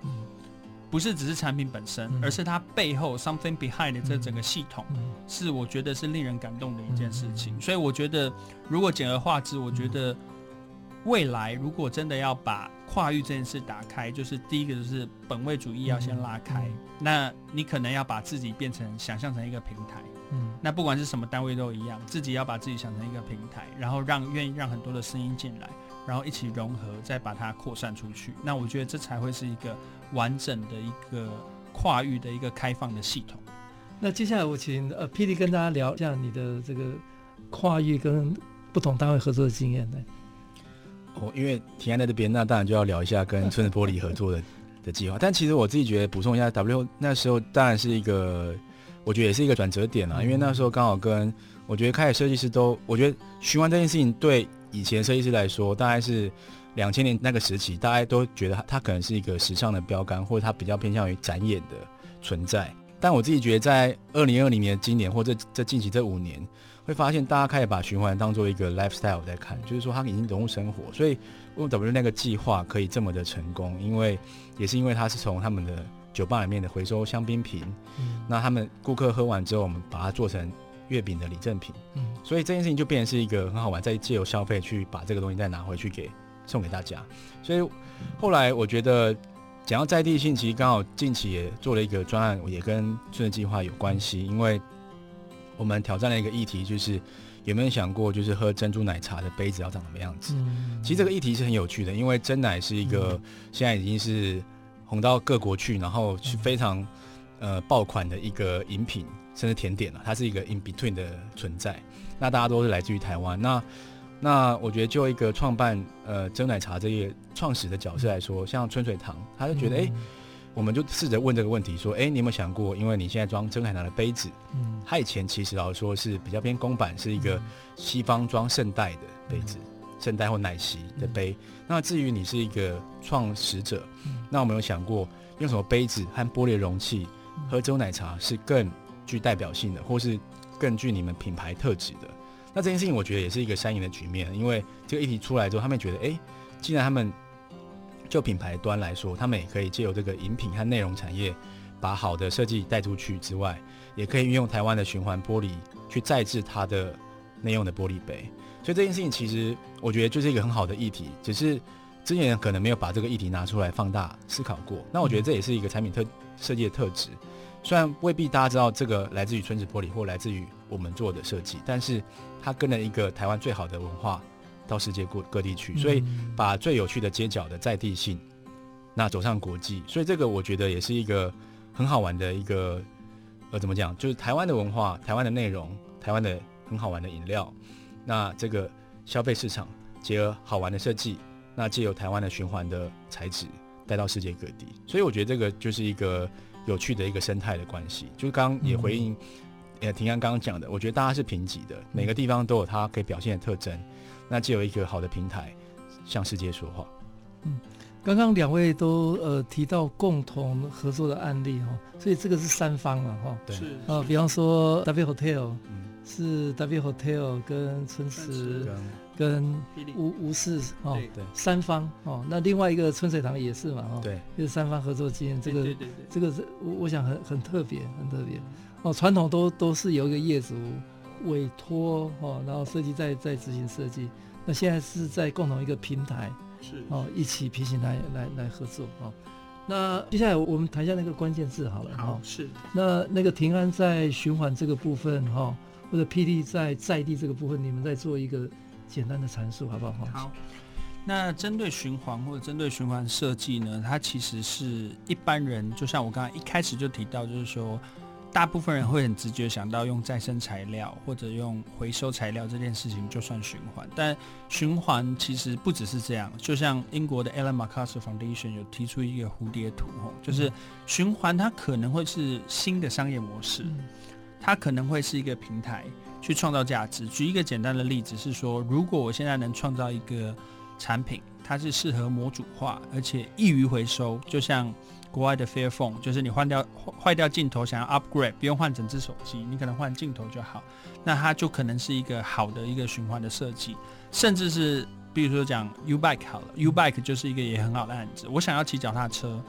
不是只是产品本身，嗯，而是它背后 something behind 的这整个系统，嗯，是我觉得是令人感动的一件事情。所以我觉得，如果简而化之，我觉得未来如果真的要把跨域这件事打开，就是第一个就是本位主义要先拉开，那你可能要把自己变成想象成一个平台。嗯，那不管是什么单位都一样，自己要把自己想成一个平台，然后让愿意让很多的声音进来，然后一起融合，再把它扩散出去。那我觉得这才会是一个完整的一个跨域的一个开放的系统。那接下来我请呃霹雳跟大家聊一下你的这个跨域跟不同单位合作的经验呢？哦，因为庭安在这边，那当然就要聊一下跟村子玻璃合作的的计划。但其实我自己觉得补充一下，W 那时候当然是一个。我觉得也是一个转折点啊，因为那时候刚好跟我觉得开始设计师都，我觉得循环这件事情对以前设计师来说，大概是两千年那个时期，大家都觉得它它可能是一个时尚的标杆，或者它比较偏向于展演的存在。但我自己觉得，在二零二零年今年或者这近期这五年，会发现大家开始把循环当做一个 lifestyle 在看，就是说它已经融入生活。所以 W 那个计划可以这么的成功，因为也是因为它是从他们的。酒吧里面的回收香槟瓶，嗯，那他们顾客喝完之后，我们把它做成月饼的礼赠品，嗯，所以这件事情就变成是一个很好玩，再借由消费去把这个东西再拿回去给送给大家。所以后来我觉得讲到在地性，其实刚好近期也做了一个专案，也跟春日计划有关系，因为我们挑战了一个议题，就是有没有想过，就是喝珍珠奶茶的杯子要长什么样子？其实这个议题是很有趣的，因为珍奶是一个现在已经是红到各国去，然后是非常呃爆款的一个饮品，甚至甜点了，它是一个 in between 的存在。那大家都是来自于台湾，那那我觉得就一个创办呃珍奶茶这个创始的角色来说，像春水堂，他就觉得哎、欸，我们就试着问这个问题，说哎、欸，你有没有想过，因为你现在装珍奶茶的杯子，嗯，它以前其实老实说是比较偏公版，是一个西方装圣代的杯子，圣代或奶昔的杯。那至于你是一个创始者，那我们有想过用什么杯子和玻璃容器喝珍奶茶是更具代表性的，或是更具你们品牌特质的？那这件事情我觉得也是一个三赢的局面，因为这个议题出来之后，他们觉得，哎，既然他们就品牌端来说，他们也可以借由这个饮品和内容产业，把好的设计带出去之外，也可以运用台湾的循环玻璃去再制它的内用的玻璃杯。所以这件事情其实我觉得就是一个很好的议题，只是之前可能没有把这个议题拿出来放大思考过。那我觉得这也是一个产品特设计的特质，虽然未必大家知道这个来自于春子玻璃或来自于我们做的设计，但是。它跟了一个台湾最好的文化到世界各各地去，所以把最有趣的街角的在地性，那走上国际，所以这个我觉得也是一个很好玩的一个呃怎么讲，就是台湾的文化、台湾的内容、台湾的很好玩的饮料，那这个消费市场结合好玩的设计，那借由台湾的循环的材质带到世界各地，所以我觉得这个就是一个有趣的一个生态的关系，就是刚刚也回应。呃，庭安刚刚讲的，我觉得大家是平级的，每个地方都有它可以表现的特征，那就有一个好的平台向世界说话。嗯，刚刚两位都呃提到共同合作的案例哈，所以这个是三方了哈。对。是。啊，比方说 W Hotel，嗯，是 W Hotel 跟春池跟吴吴氏哦，对，三方哦，那另外一个春水堂也是嘛哈。对。就是三方合作经验，这个这个是我我想很很特别，很特别。哦，传统都都是由一个业主委托哦，然后设计再再执行设计。那现在是在共同一个平台，是哦，一起平行来来来合作哦。那接下来我们谈一下那个关键字好了。好，是。那那个平安在循环这个部分哈，或者 PD 在在地这个部分，你们再做一个简单的阐述好不好？好。那针对循环或者针对循环设计呢，它其实是一般人，就像我刚刚一开始就提到，就是说。大部分人会很直觉想到用再生材料或者用回收材料这件事情就算循环，但循环其实不只是这样。就像英国的 Ellen MacArthur Foundation 有提出一个蝴蝶图，就是循环它可能会是新的商业模式，它可能会是一个平台去创造价值。举一个简单的例子是说，如果我现在能创造一个产品，它是适合模组化而且易于回收，就像。国外的 Fairphone 就是你换掉坏掉镜头，想要 upgrade，不用换整只手机，你可能换镜头就好。那它就可能是一个好的一个循环的设计，甚至是比如说讲 U bike 好了，U bike 就是一个也很好的案子。我想要骑脚踏车，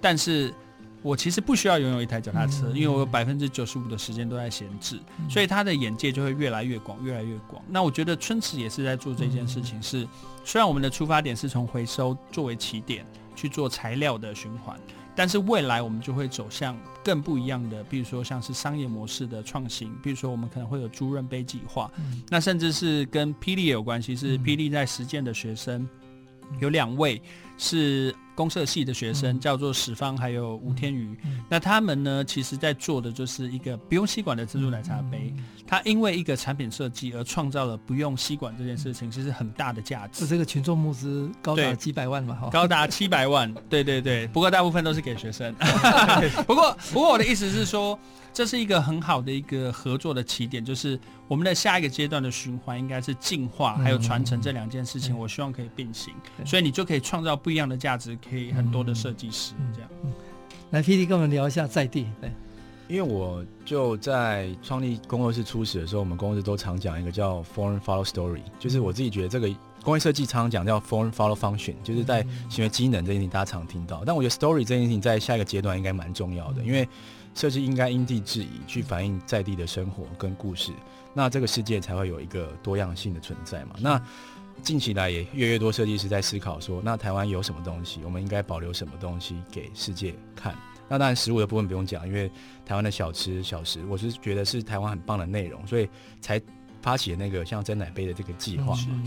但是我其实不需要拥有一台脚踏车，因为我有百分之九十五的时间都在闲置，所以他的眼界就会越来越广，越来越广。那我觉得春池也是在做这件事情，是虽然我们的出发点是从回收作为起点去做材料的循环。但是未来我们就会走向更不一样的，比如说像是商业模式的创新，比如说我们可能会有租润杯计划，嗯、那甚至是跟霹雳也有关系，是霹雳在实践的学生、嗯、有两位是。公社系的学生叫做史方，还有吴天宇。那他们呢，其实在做的就是一个不用吸管的珍珠奶茶杯。他因为一个产品设计而创造了不用吸管这件事情，其实很大的价值。这个群众募资高达几百万吧？哈，高达七百万。对对对，不过大部分都是给学生。不过不过我的意思是说。这是一个很好的一个合作的起点，就是我们的下一个阶段的循环应该是进化还有传承这两件事情，我希望可以并行，所以你就可以创造不一样的价值，可以很多的设计师这样。来，PD 跟我们聊一下在地，对，因为我就在创立工作室初始的时候，我们工作室都常讲一个叫 Form Follow Story，就是我自己觉得这个工业设计常常讲叫 Form Follow Function，就是在行为机能这件事情大家常听到，但我觉得 Story 这件事情在下一个阶段应该蛮重要的，因为。设计应该因地制宜，去反映在地的生活跟故事，那这个世界才会有一个多样性的存在嘛。那近期来也越来越多设计师在思考说，那台湾有什么东西，我们应该保留什么东西给世界看？那当然食物的部分不用讲，因为台湾的小吃小食，我是觉得是台湾很棒的内容，所以才发起了那个像真奶杯的这个计划嘛，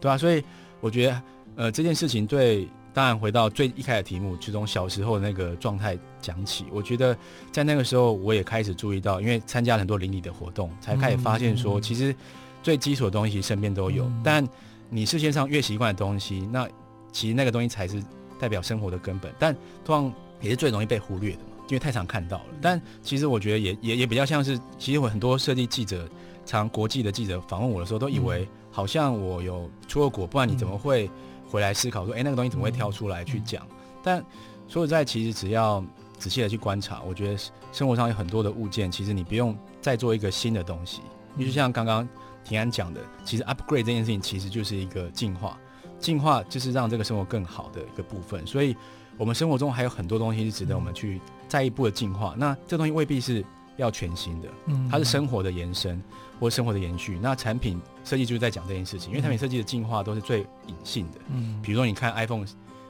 对啊，所以我觉得呃这件事情对，当然回到最一开始的题目，就从小时候的那个状态讲起，我觉得在那个时候我也开始注意到，因为参加了很多邻里的活动，才开始发现说，其实最基础的东西身边都有，但你视线上越习惯的东西，那其实那个东西才是代表生活的根本，但通常也是最容易被忽略的嘛，因为太常看到了。但其实我觉得也也也比较像是，其实我很多设计记者，常国际的记者访问我的时候，都以为好像我有出过国，不然你怎么会回来思考说，哎，那个东西怎么会跳出来去讲？但说实在，其实只要仔细的去观察，我觉得生活上有很多的物件，其实你不用再做一个新的东西，就像刚刚。平安讲的，其实 upgrade 这件事情其实就是一个进化，进化就是让这个生活更好的一个部分。所以，我们生活中还有很多东西是值得我们去再一步的进化。那这东西未必是要全新的，它是生活的延伸或生活的延续。那产品设计就是在讲这件事情，因为产品设计的进化都是最隐性的。嗯，比如说你看 iPhone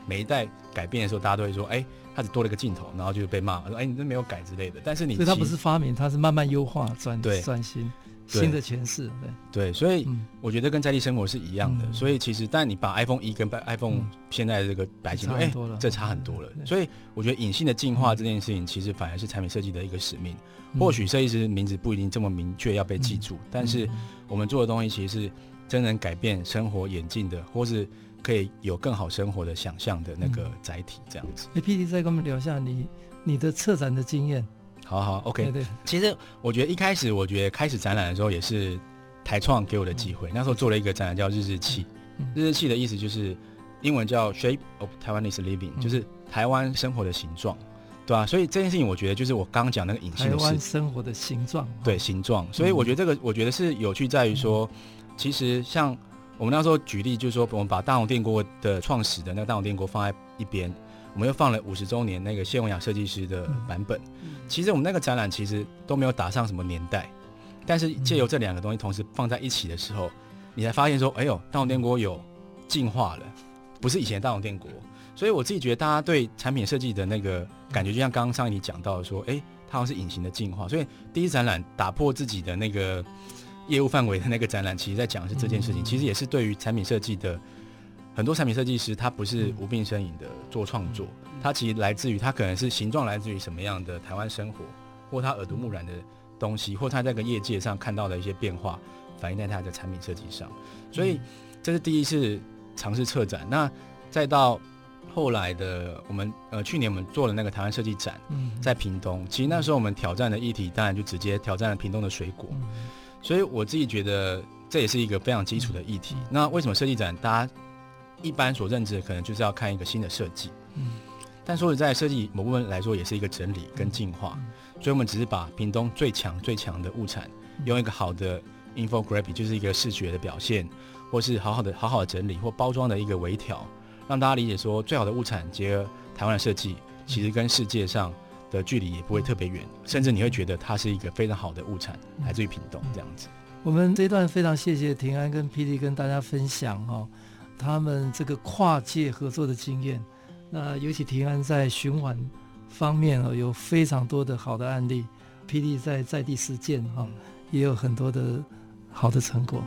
每一代改变的时候，大家都会说，哎，它只多了一个镜头，然后就被骂，说，哎，你这没有改之类的。但是你，所以它不是发明，它是慢慢优化转对转型。新的诠释，对对，所以我觉得跟在地生活是一样的。嗯、所以其实，但你把 iPhone 一跟 iPhone 现在的这个摆进去，哎、欸，这差很多了。所以我觉得隐性的进化这件事情，其实反而是产品设计的一个使命。嗯、或许设计师名字不一定这么明确要被记住，嗯、但是我们做的东西其实是真能改变生活演进的，或是可以有更好生活的想象的那个载体，这样子。哎，PD 再跟我们聊一下你你的策展的经验。好好，OK。对对，其实我觉得一开始，我觉得开始展览的时候也是台创给我的机会。那时候做了一个展览叫“日日器”，日日器的意思就是英文叫 “Shape of Taiwanese Living”，就是台湾生活的形状，对啊？所以这件事情，我觉得就是我刚刚讲那个隐性的台湾生活的形状，对形状。所以我觉得这个，我觉得是有趣在于说，其实像我们那时候举例，就是说我们把大红电锅的创始的那个大红电锅放在一边。我们又放了五十周年那个谢文雅设计师的版本。其实我们那个展览其实都没有打上什么年代，但是借由这两个东西同时放在一起的时候，你才发现说，哎呦，大红电锅有进化了，不是以前的大红电锅。所以我自己觉得，大家对产品设计的那个感觉，就像刚刚上一集讲到的说，哎，它好像是隐形的进化。所以第一展览打破自己的那个业务范围的那个展览，其实在讲的是这件事情。其实也是对于产品设计的。很多产品设计师，他不是无病呻吟的做创作，他其实来自于他可能是形状来自于什么样的台湾生活，或他耳濡目染的东西，或他在这个业界上看到的一些变化，反映在他的产品设计上。所以这是第一次尝试策展。那再到后来的我们呃去年我们做了那个台湾设计展，在屏东，其实那时候我们挑战的议题当然就直接挑战了屏东的水果。所以我自己觉得这也是一个非常基础的议题。那为什么设计展大家？一般所认知的可能就是要看一个新的设计，嗯，但说实在，设计某部分来说也是一个整理跟进化，所以我们只是把屏东最强最强的物产，用一个好的 infographic，就是一个视觉的表现，或是好好的好好的整理或包装的一个微调，让大家理解说，最好的物产结合台湾的设计，其实跟世界上的距离也不会特别远，甚至你会觉得它是一个非常好的物产，来自于屏东这样子。我们这一段非常谢谢庭安跟 PD 跟大家分享哈。他们这个跨界合作的经验，那尤其庭安在循环方面哦，有非常多的好的案例。PD 在在地实践哈，也有很多的好的成果。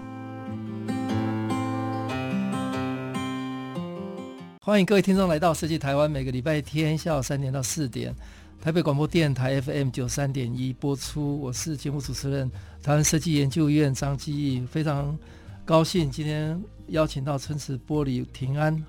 欢迎各位听众来到设计台湾，每个礼拜天下午三点到四点，台北广播电台 FM 九三点一播出。我是节目主持人台湾设计研究院张基义，非常高兴今天。邀请到春池玻璃平安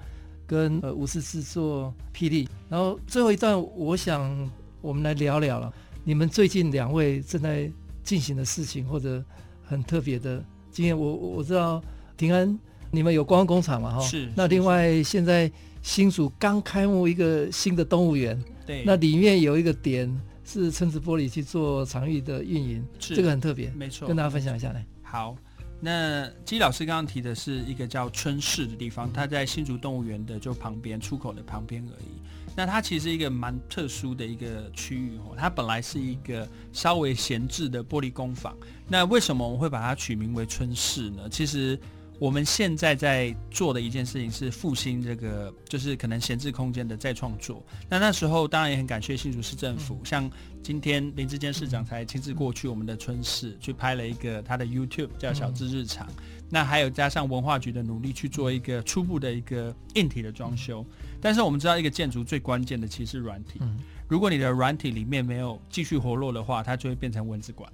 跟呃无视制作霹雳，然后最后一段，我想我们来聊聊了。你们最近两位正在进行的事情，或者很特别的经验。我我知道平安，你们有观光工厂嘛？哈，是。那另外现在新竹刚开幕一个新的动物园，对。那里面有一个点是春池玻璃去做场域的运营，是这个很特别，没错。跟大家分享一下来。好。那基老师刚刚提的是一个叫春市的地方，它在新竹动物园的就旁边出口的旁边而已。那它其实是一个蛮特殊的一个区域哦，它本来是一个稍微闲置的玻璃工坊。那为什么我们会把它取名为春市呢？其实我们现在在做的一件事情是复兴这个，就是可能闲置空间的再创作。那那时候当然也很感谢新竹市政府，嗯、像今天林志坚市长才亲自过去我们的村市去拍了一个他的 YouTube 叫小智日常。嗯、那还有加上文化局的努力去做一个初步的一个硬体的装修。但是我们知道一个建筑最关键的其实是软体，如果你的软体里面没有继续活络的话，它就会变成文字馆。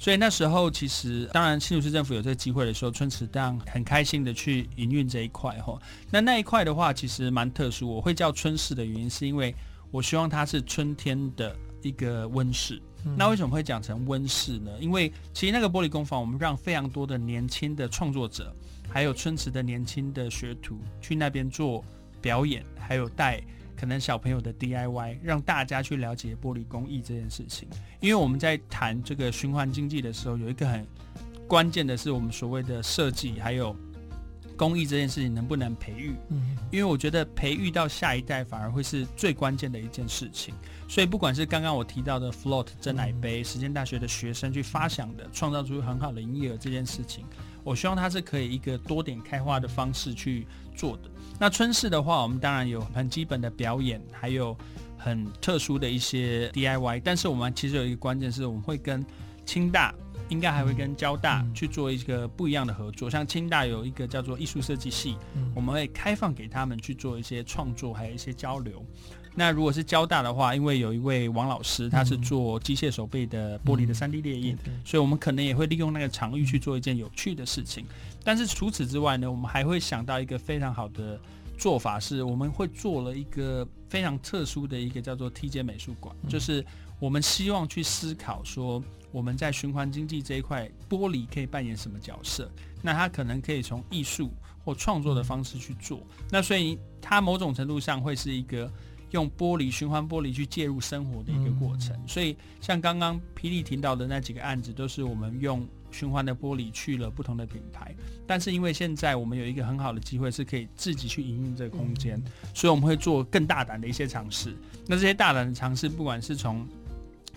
所以那时候其实，当然新竹市政府有这个机会的时候，春池当然很开心的去营运这一块哈。那那一块的话，其实蛮特殊。我会叫春市的原因，是因为我希望它是春天的一个温室。嗯、那为什么会讲成温室呢？因为其实那个玻璃工坊，我们让非常多的年轻的创作者，还有春池的年轻的学徒去那边做表演，还有带。可能小朋友的 DIY，让大家去了解玻璃工艺这件事情。因为我们在谈这个循环经济的时候，有一个很关键的是我们所谓的设计还有工艺这件事情能不能培育。嗯，因为我觉得培育到下一代反而会是最关键的一件事情。所以不管是刚刚我提到的 Float 真奶杯，实践大学的学生去发想的，创造出很好的营业额这件事情，我希望它是可以一个多点开花的方式去做的。那春市的话，我们当然有很基本的表演，还有很特殊的一些 DIY。但是我们其实有一个关键是，我们会跟清大，应该还会跟交大去做一个不一样的合作。像清大有一个叫做艺术设计系，我们会开放给他们去做一些创作，还有一些交流。那如果是交大的话，因为有一位王老师，他是做机械手背的玻璃的 3D 列印，所以我们可能也会利用那个场域去做一件有趣的事情。但是除此之外呢，我们还会想到一个非常好的做法，是我们会做了一个非常特殊的一个叫做 TJ 美术馆，就是我们希望去思考说，我们在循环经济这一块，玻璃可以扮演什么角色？那它可能可以从艺术或创作的方式去做。那所以它某种程度上会是一个用玻璃循环玻璃去介入生活的一个过程。所以像刚刚霹雳听到的那几个案子，都是我们用。循环的玻璃去了不同的品牌，但是因为现在我们有一个很好的机会，是可以自己去营运这个空间，所以我们会做更大胆的一些尝试。那这些大胆的尝试，不管是从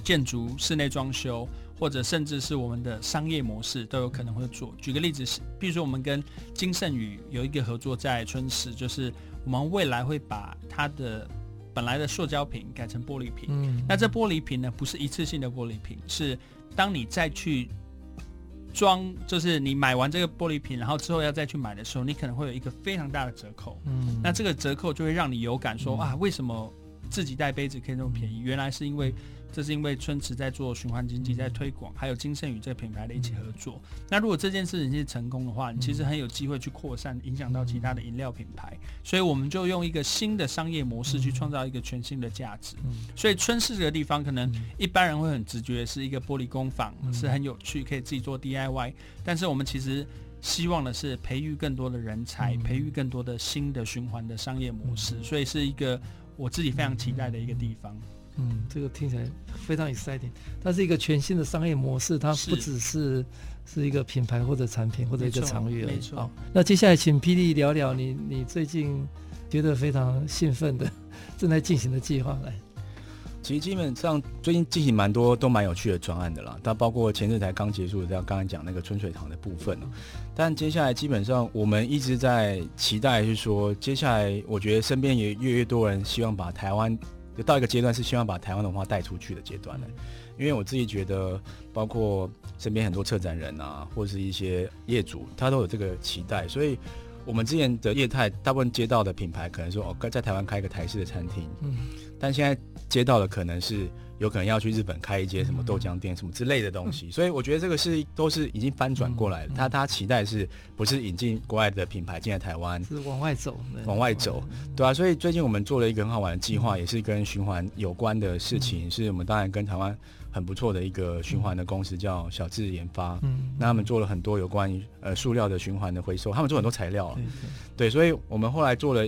建筑、室内装修，或者甚至是我们的商业模式，都有可能会做。举个例子是，比如说我们跟金盛宇有一个合作，在春市，就是我们未来会把它的本来的塑胶瓶改成玻璃瓶。嗯，那这玻璃瓶呢，不是一次性的玻璃瓶，是当你再去。装就是你买完这个玻璃瓶，然后之后要再去买的时候，你可能会有一个非常大的折扣。嗯，那这个折扣就会让你有感说、嗯、啊，为什么自己带杯子可以那么便宜？原来是因为。这是因为春池在做循环经济，在推广，还有金盛宇这个品牌的一起合作。那如果这件事情是成功的话，你其实很有机会去扩散，影响到其他的饮料品牌。所以我们就用一个新的商业模式去创造一个全新的价值。所以春市这个地方，可能一般人会很直觉是一个玻璃工坊，是很有趣，可以自己做 DIY。但是我们其实希望的是培育更多的人才，培育更多的新的循环的商业模式。所以是一个我自己非常期待的一个地方。嗯，这个听起来非常 exciting。它是一个全新的商业模式，它不只是是一个品牌或者产品或者一个场域而已。没错。好，那接下来请霹雳聊聊你你最近觉得非常兴奋的 正在进行的计划来。其实基本上最近进行蛮多都蛮有趣的专案的啦，它包括前阵才刚结束的，像刚才讲那个春水堂的部分。但接下来基本上我们一直在期待，是说接下来我觉得身边也越来越多人希望把台湾。就到一个阶段是希望把台湾的文化带出去的阶段了，因为我自己觉得，包括身边很多策展人啊，或者是一些业主，他都有这个期待，所以我们之前的业态大部分接到的品牌，可能说哦，在台湾开一个台式的餐厅，嗯，但现在接到的可能是。有可能要去日本开一间什么豆浆店什么之类的东西，所以我觉得这个是都是已经翻转过来了。他他期待是不是引进国外的品牌进来台湾？是往外走，往外走，对啊。所以最近我们做了一个很好玩的计划，也是跟循环有关的事情。是我们当然跟台湾很不错的一个循环的公司叫小智研发，嗯，那他们做了很多有关于呃塑料的循环的回收，他们做很多材料了，对，所以我们后来做了。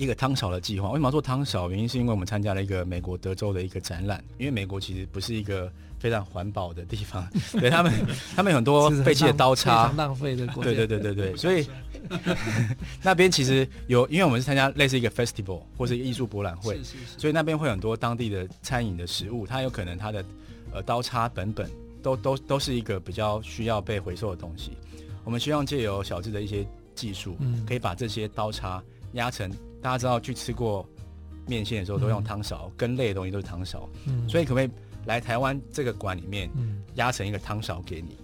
一个汤勺的计划，为什么要做汤勺？原因是因为我们参加了一个美国德州的一个展览，因为美国其实不是一个非常环保的地方，对他们，他们有很多废弃的刀叉，浪费的国家。对对对对对，所以 那边其实有，因为我们是参加类似一个 festival 或是一个艺术博览会，所以那边会有很多当地的餐饮的食物，它有可能它的呃刀叉本本都都都是一个比较需要被回收的东西。我们希望借由小智的一些技术，嗯，可以把这些刀叉压成。大家知道去吃过面线的时候都用汤勺，嗯、羹类的东西都是汤勺，嗯，所以可不可以来台湾这个馆里面，压成一个汤勺给你？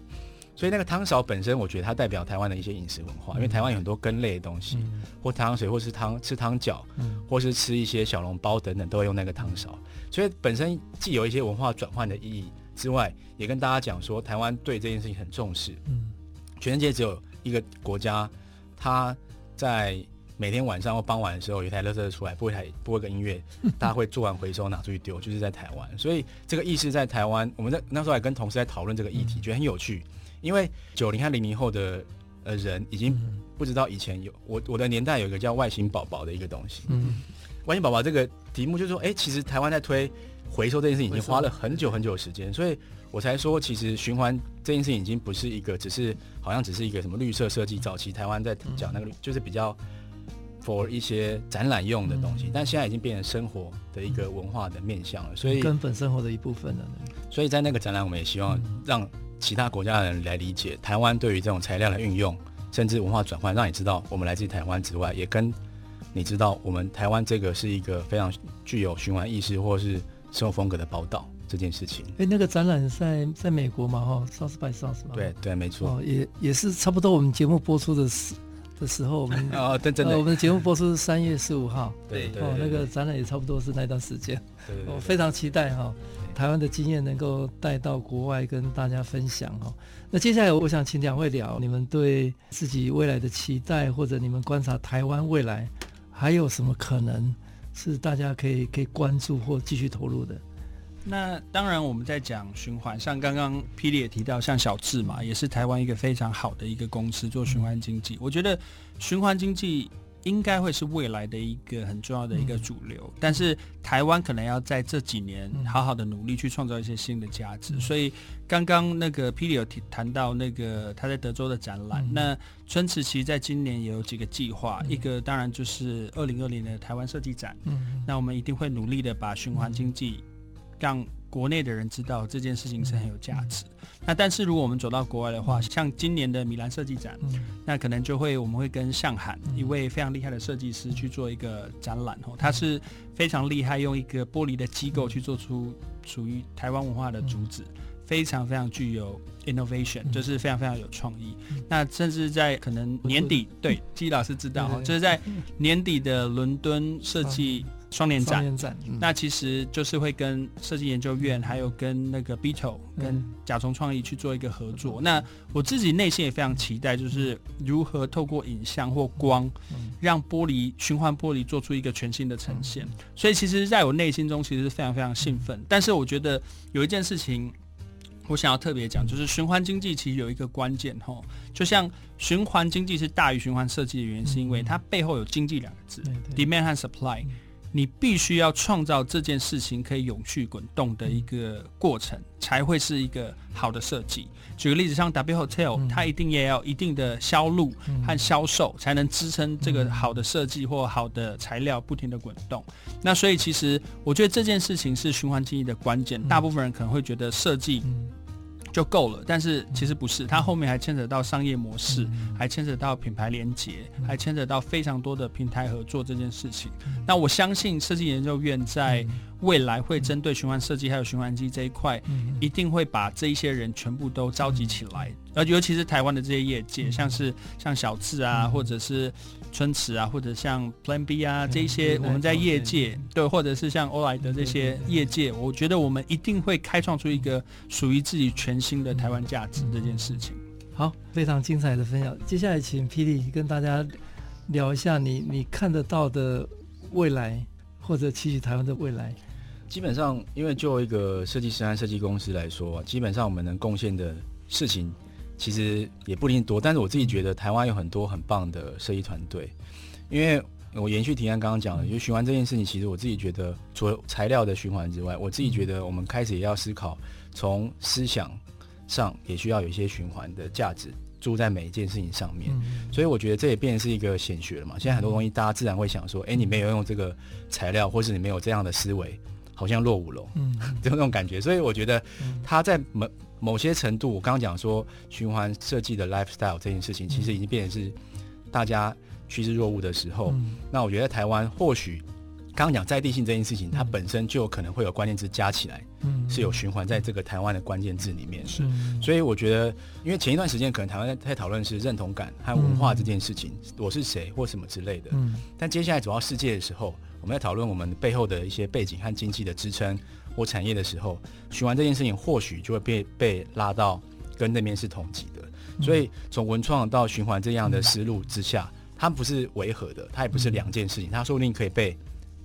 所以那个汤勺本身，我觉得它代表台湾的一些饮食文化，因为台湾有很多羹类的东西，或汤水，或是汤吃汤饺，或是吃一些小笼包等等，都会用那个汤勺。所以本身既有一些文化转换的意义之外，也跟大家讲说，台湾对这件事情很重视。嗯全世界只有一个国家，它在每天晚上或傍晚的时候有一台垃圾车出来，播一台播一个音乐，大家会做完回收拿出去丢，就是在台湾。所以这个意识在台湾，我们在那时候还跟同事在讨论这个议题，觉得很有趣。因为九零和零零后的呃人已经不知道以前有我我的年代有一个叫外星宝宝的一个东西，嗯，外星宝宝这个题目就是说，哎，其实台湾在推回收这件事情已经花了很久很久的时间，所以我才说，其实循环这件事情已经不是一个只是好像只是一个什么绿色设计，早期台湾在讲那个就是比较 for 一些展览用的东西，但现在已经变成生活的一个文化的面向了，所以根本生活的一部分了。所以在那个展览，我们也希望让。其他国家的人来理解台湾对于这种材料的运用，甚至文化转换，让你知道我们来自台湾之外，也跟你知道我们台湾这个是一个非常具有循环意识或是生活风格的宝岛这件事情。哎、欸，那个展览在在美国嘛？哈，South by South 嘛？对对，没错。哦，也也是差不多。我们节目播出的时的时候，我们 哦，对，真的，我们的节目播出是三月十五号。对对。哦，那个展览也差不多是那段时间。我非常期待哈。台湾的经验能够带到国外跟大家分享哦。那接下来我想请两位聊你们对自己未来的期待，或者你们观察台湾未来还有什么可能是大家可以可以关注或继续投入的。那当然我们在讲循环，像刚刚霹雳也提到，像小智嘛，也是台湾一个非常好的一个公司做循环经济。我觉得循环经济。应该会是未来的一个很重要的一个主流，嗯、但是台湾可能要在这几年好好的努力去创造一些新的价值。嗯、所以刚刚那个霹雳有提谈到那个他在德州的展览，嗯、那春池其实在今年也有几个计划，嗯、一个当然就是二零二零的台湾设计展，嗯，那我们一定会努力的把循环经济让。国内的人知道这件事情是很有价值，那但是如果我们走到国外的话，像今年的米兰设计展，那可能就会我们会跟向涵一位非常厉害的设计师去做一个展览哦，他是非常厉害，用一个玻璃的机构去做出属于台湾文化的主旨，非常非常具有 innovation，就是非常非常有创意。那甚至在可能年底，对，基老师知道哈，就是在年底的伦敦设计。双年展，展嗯、那其实就是会跟设计研究院，还有跟那个 Beetle、嗯、跟甲虫创意去做一个合作。嗯、那我自己内心也非常期待，就是如何透过影像或光，让玻璃循环玻璃做出一个全新的呈现。嗯、所以其实在我内心中，其实是非常非常兴奋。嗯、但是我觉得有一件事情，我想要特别讲，就是循环经济其实有一个关键吼，就像循环经济是大于循环设计的原因，是因为它背后有经济两个字、嗯、，demand 和 supply。你必须要创造这件事情可以永续滚动的一个过程，才会是一个好的设计。举个例子，像 W Hotel，它一定也要一定的销路和销售，才能支撑这个好的设计或好的材料不停的滚动。那所以，其实我觉得这件事情是循环经济的关键。大部分人可能会觉得设计。就够了，但是其实不是，它后面还牵扯到商业模式，还牵扯到品牌连接，还牵扯到非常多的平台合作这件事情。那我相信设计研究院在未来会针对循环设计还有循环机这一块，一定会把这一些人全部都召集起来，而尤其是台湾的这些业界，像是像小智啊，或者是。春池啊，或者像 Plan B 啊，这一些我们在业界对，或者是像欧莱德这些业界，我觉得我们一定会开创出一个属于自己全新的台湾价值这件事情。好，非常精彩的分享。接下来请霹雳跟大家聊一下你你看得到的未来，或者期许台湾的未来。基本上，因为就一个设计师和设计公司来说，基本上我们能贡献的事情。其实也不一定多，但是我自己觉得台湾有很多很棒的设计团队。因为我延续提案刚刚讲的，就循环这件事情，其实我自己觉得，除了材料的循环之外，我自己觉得我们开始也要思考，从思想上也需要有一些循环的价值注在每一件事情上面。所以我觉得这也变成是一个显学了嘛。现在很多东西大家自然会想说，哎，你没有用这个材料，或是你没有这样的思维，好像落伍了，嗯，就那种感觉。所以我觉得他在某某些程度，我刚刚讲说循环设计的 lifestyle 这件事情，其实已经变成是大家趋之若鹜的时候。嗯、那我觉得台湾或许刚刚讲在地性这件事情，它本身就有可能会有关键字加起来，嗯，是有循环在这个台湾的关键字里面。是，所以我觉得，因为前一段时间可能台湾在在讨论是认同感和文化这件事情，嗯、我是谁或什么之类的。嗯，但接下来走到世界的时候。我们在讨论我们背后的一些背景和经济的支撑或产业的时候，循环这件事情或许就会被被拉到跟那边是同级的。所以从文创到循环这样的思路之下，它不是违和的，它也不是两件事情，它说不定可以被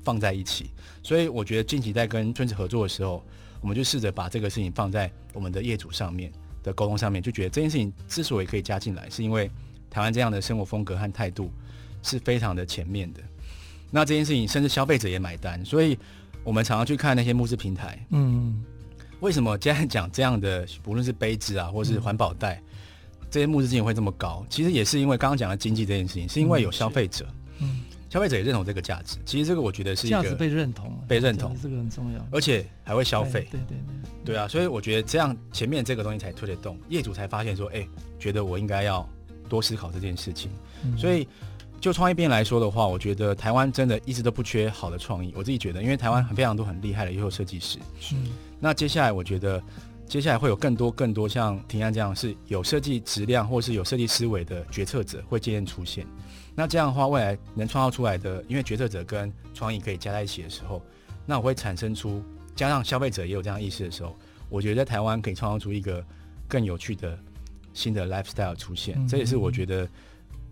放在一起。所以我觉得近期在跟村子合作的时候，我们就试着把这个事情放在我们的业主上面的沟通上面，就觉得这件事情之所以可以加进来，是因为台湾这样的生活风格和态度是非常的前面的。那这件事情，甚至消费者也买单，所以我们常常去看那些募资平台。嗯，为什么现在讲这样的，不论是杯子啊，或是环保袋，嗯、这些募资金额会这么高？其实也是因为刚刚讲的经济这件事情，是因为有消费者，嗯，消费者也认同这个价值。其实这个我觉得是价值被认同，被认同，这个很重要，而且还会消费。对对对，对啊，所以我觉得这样前面这个东西才推得动，业主才发现说，哎，觉得我应该要多思考这件事情，嗯、所以。就创意边来说的话，我觉得台湾真的一直都不缺好的创意。我自己觉得，因为台湾很非常多很厉害的优秀设计师。是。那接下来，我觉得接下来会有更多更多像庭安这样是有设计质量或是有设计思维的决策者会渐渐出现。那这样的话，未来能创造出来的，因为决策者跟创意可以加在一起的时候，那我会产生出加上消费者也有这样意识的时候，我觉得在台湾可以创造出一个更有趣的新的 lifestyle 出现。嗯。这也是我觉得。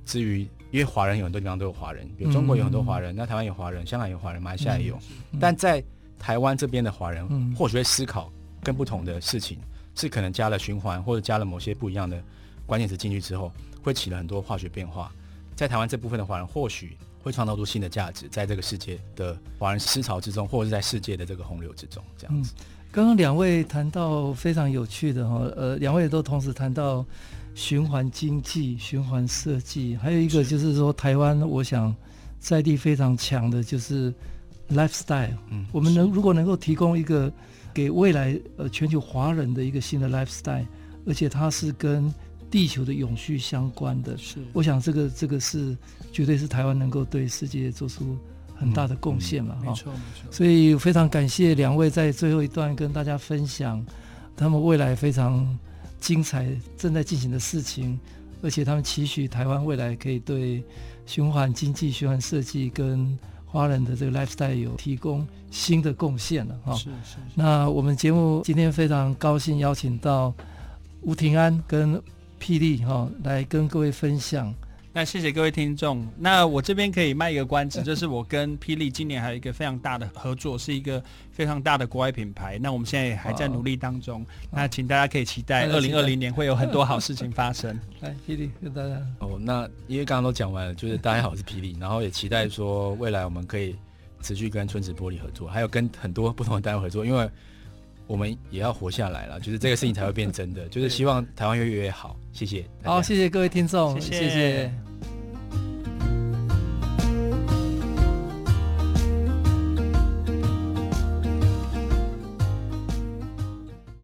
至于，因为华人有很多地方都有华人，比如中国有很多华人，嗯、那台湾有华人，香港有华人，马来西亚也有。嗯、但在台湾这边的华人，嗯、或许会思考更不同的事情，是可能加了循环或者加了某些不一样的关键词进去之后，会起了很多化学变化。在台湾这部分的华人，或许会创造出新的价值，在这个世界的华人思潮之中，或者是在世界的这个洪流之中，这样子。嗯、刚刚两位谈到非常有趣的哈，呃，两位都同时谈到。循环经济、循环设计，还有一个就是说，台湾我想在地非常强的就是 lifestyle。嗯，我们能如果能够提供一个给未来呃全球华人的一个新的 lifestyle，而且它是跟地球的永续相关的，是，我想这个这个是绝对是台湾能够对世界做出很大的贡献嘛。哈、嗯，没错没错。所以非常感谢两位在最后一段跟大家分享他们未来非常。精彩正在进行的事情，而且他们期许台湾未来可以对循环经济、循环设计跟华人的这个 lifestyle 有提供新的贡献了哈。是是，是。那我们节目今天非常高兴邀请到吴庭安跟霹雳哈来跟各位分享。那谢谢各位听众。那我这边可以卖一个关子，就是我跟霹雳今年还有一个非常大的合作，是一个非常大的国外品牌。那我们现在也还在努力当中。那请大家可以期待，二零二零年会有很多好事情发生。来，霹雳跟大家。哦，那因为刚刚都讲完了，就是大家好，我是霹雳，然后也期待说未来我们可以持续跟春子玻璃合作，还有跟很多不同的单位合作，因为我们也要活下来了，就是这个事情才会变真的。就是希望台湾越越越好。谢谢。好，谢谢各位听众，谢谢。谢谢。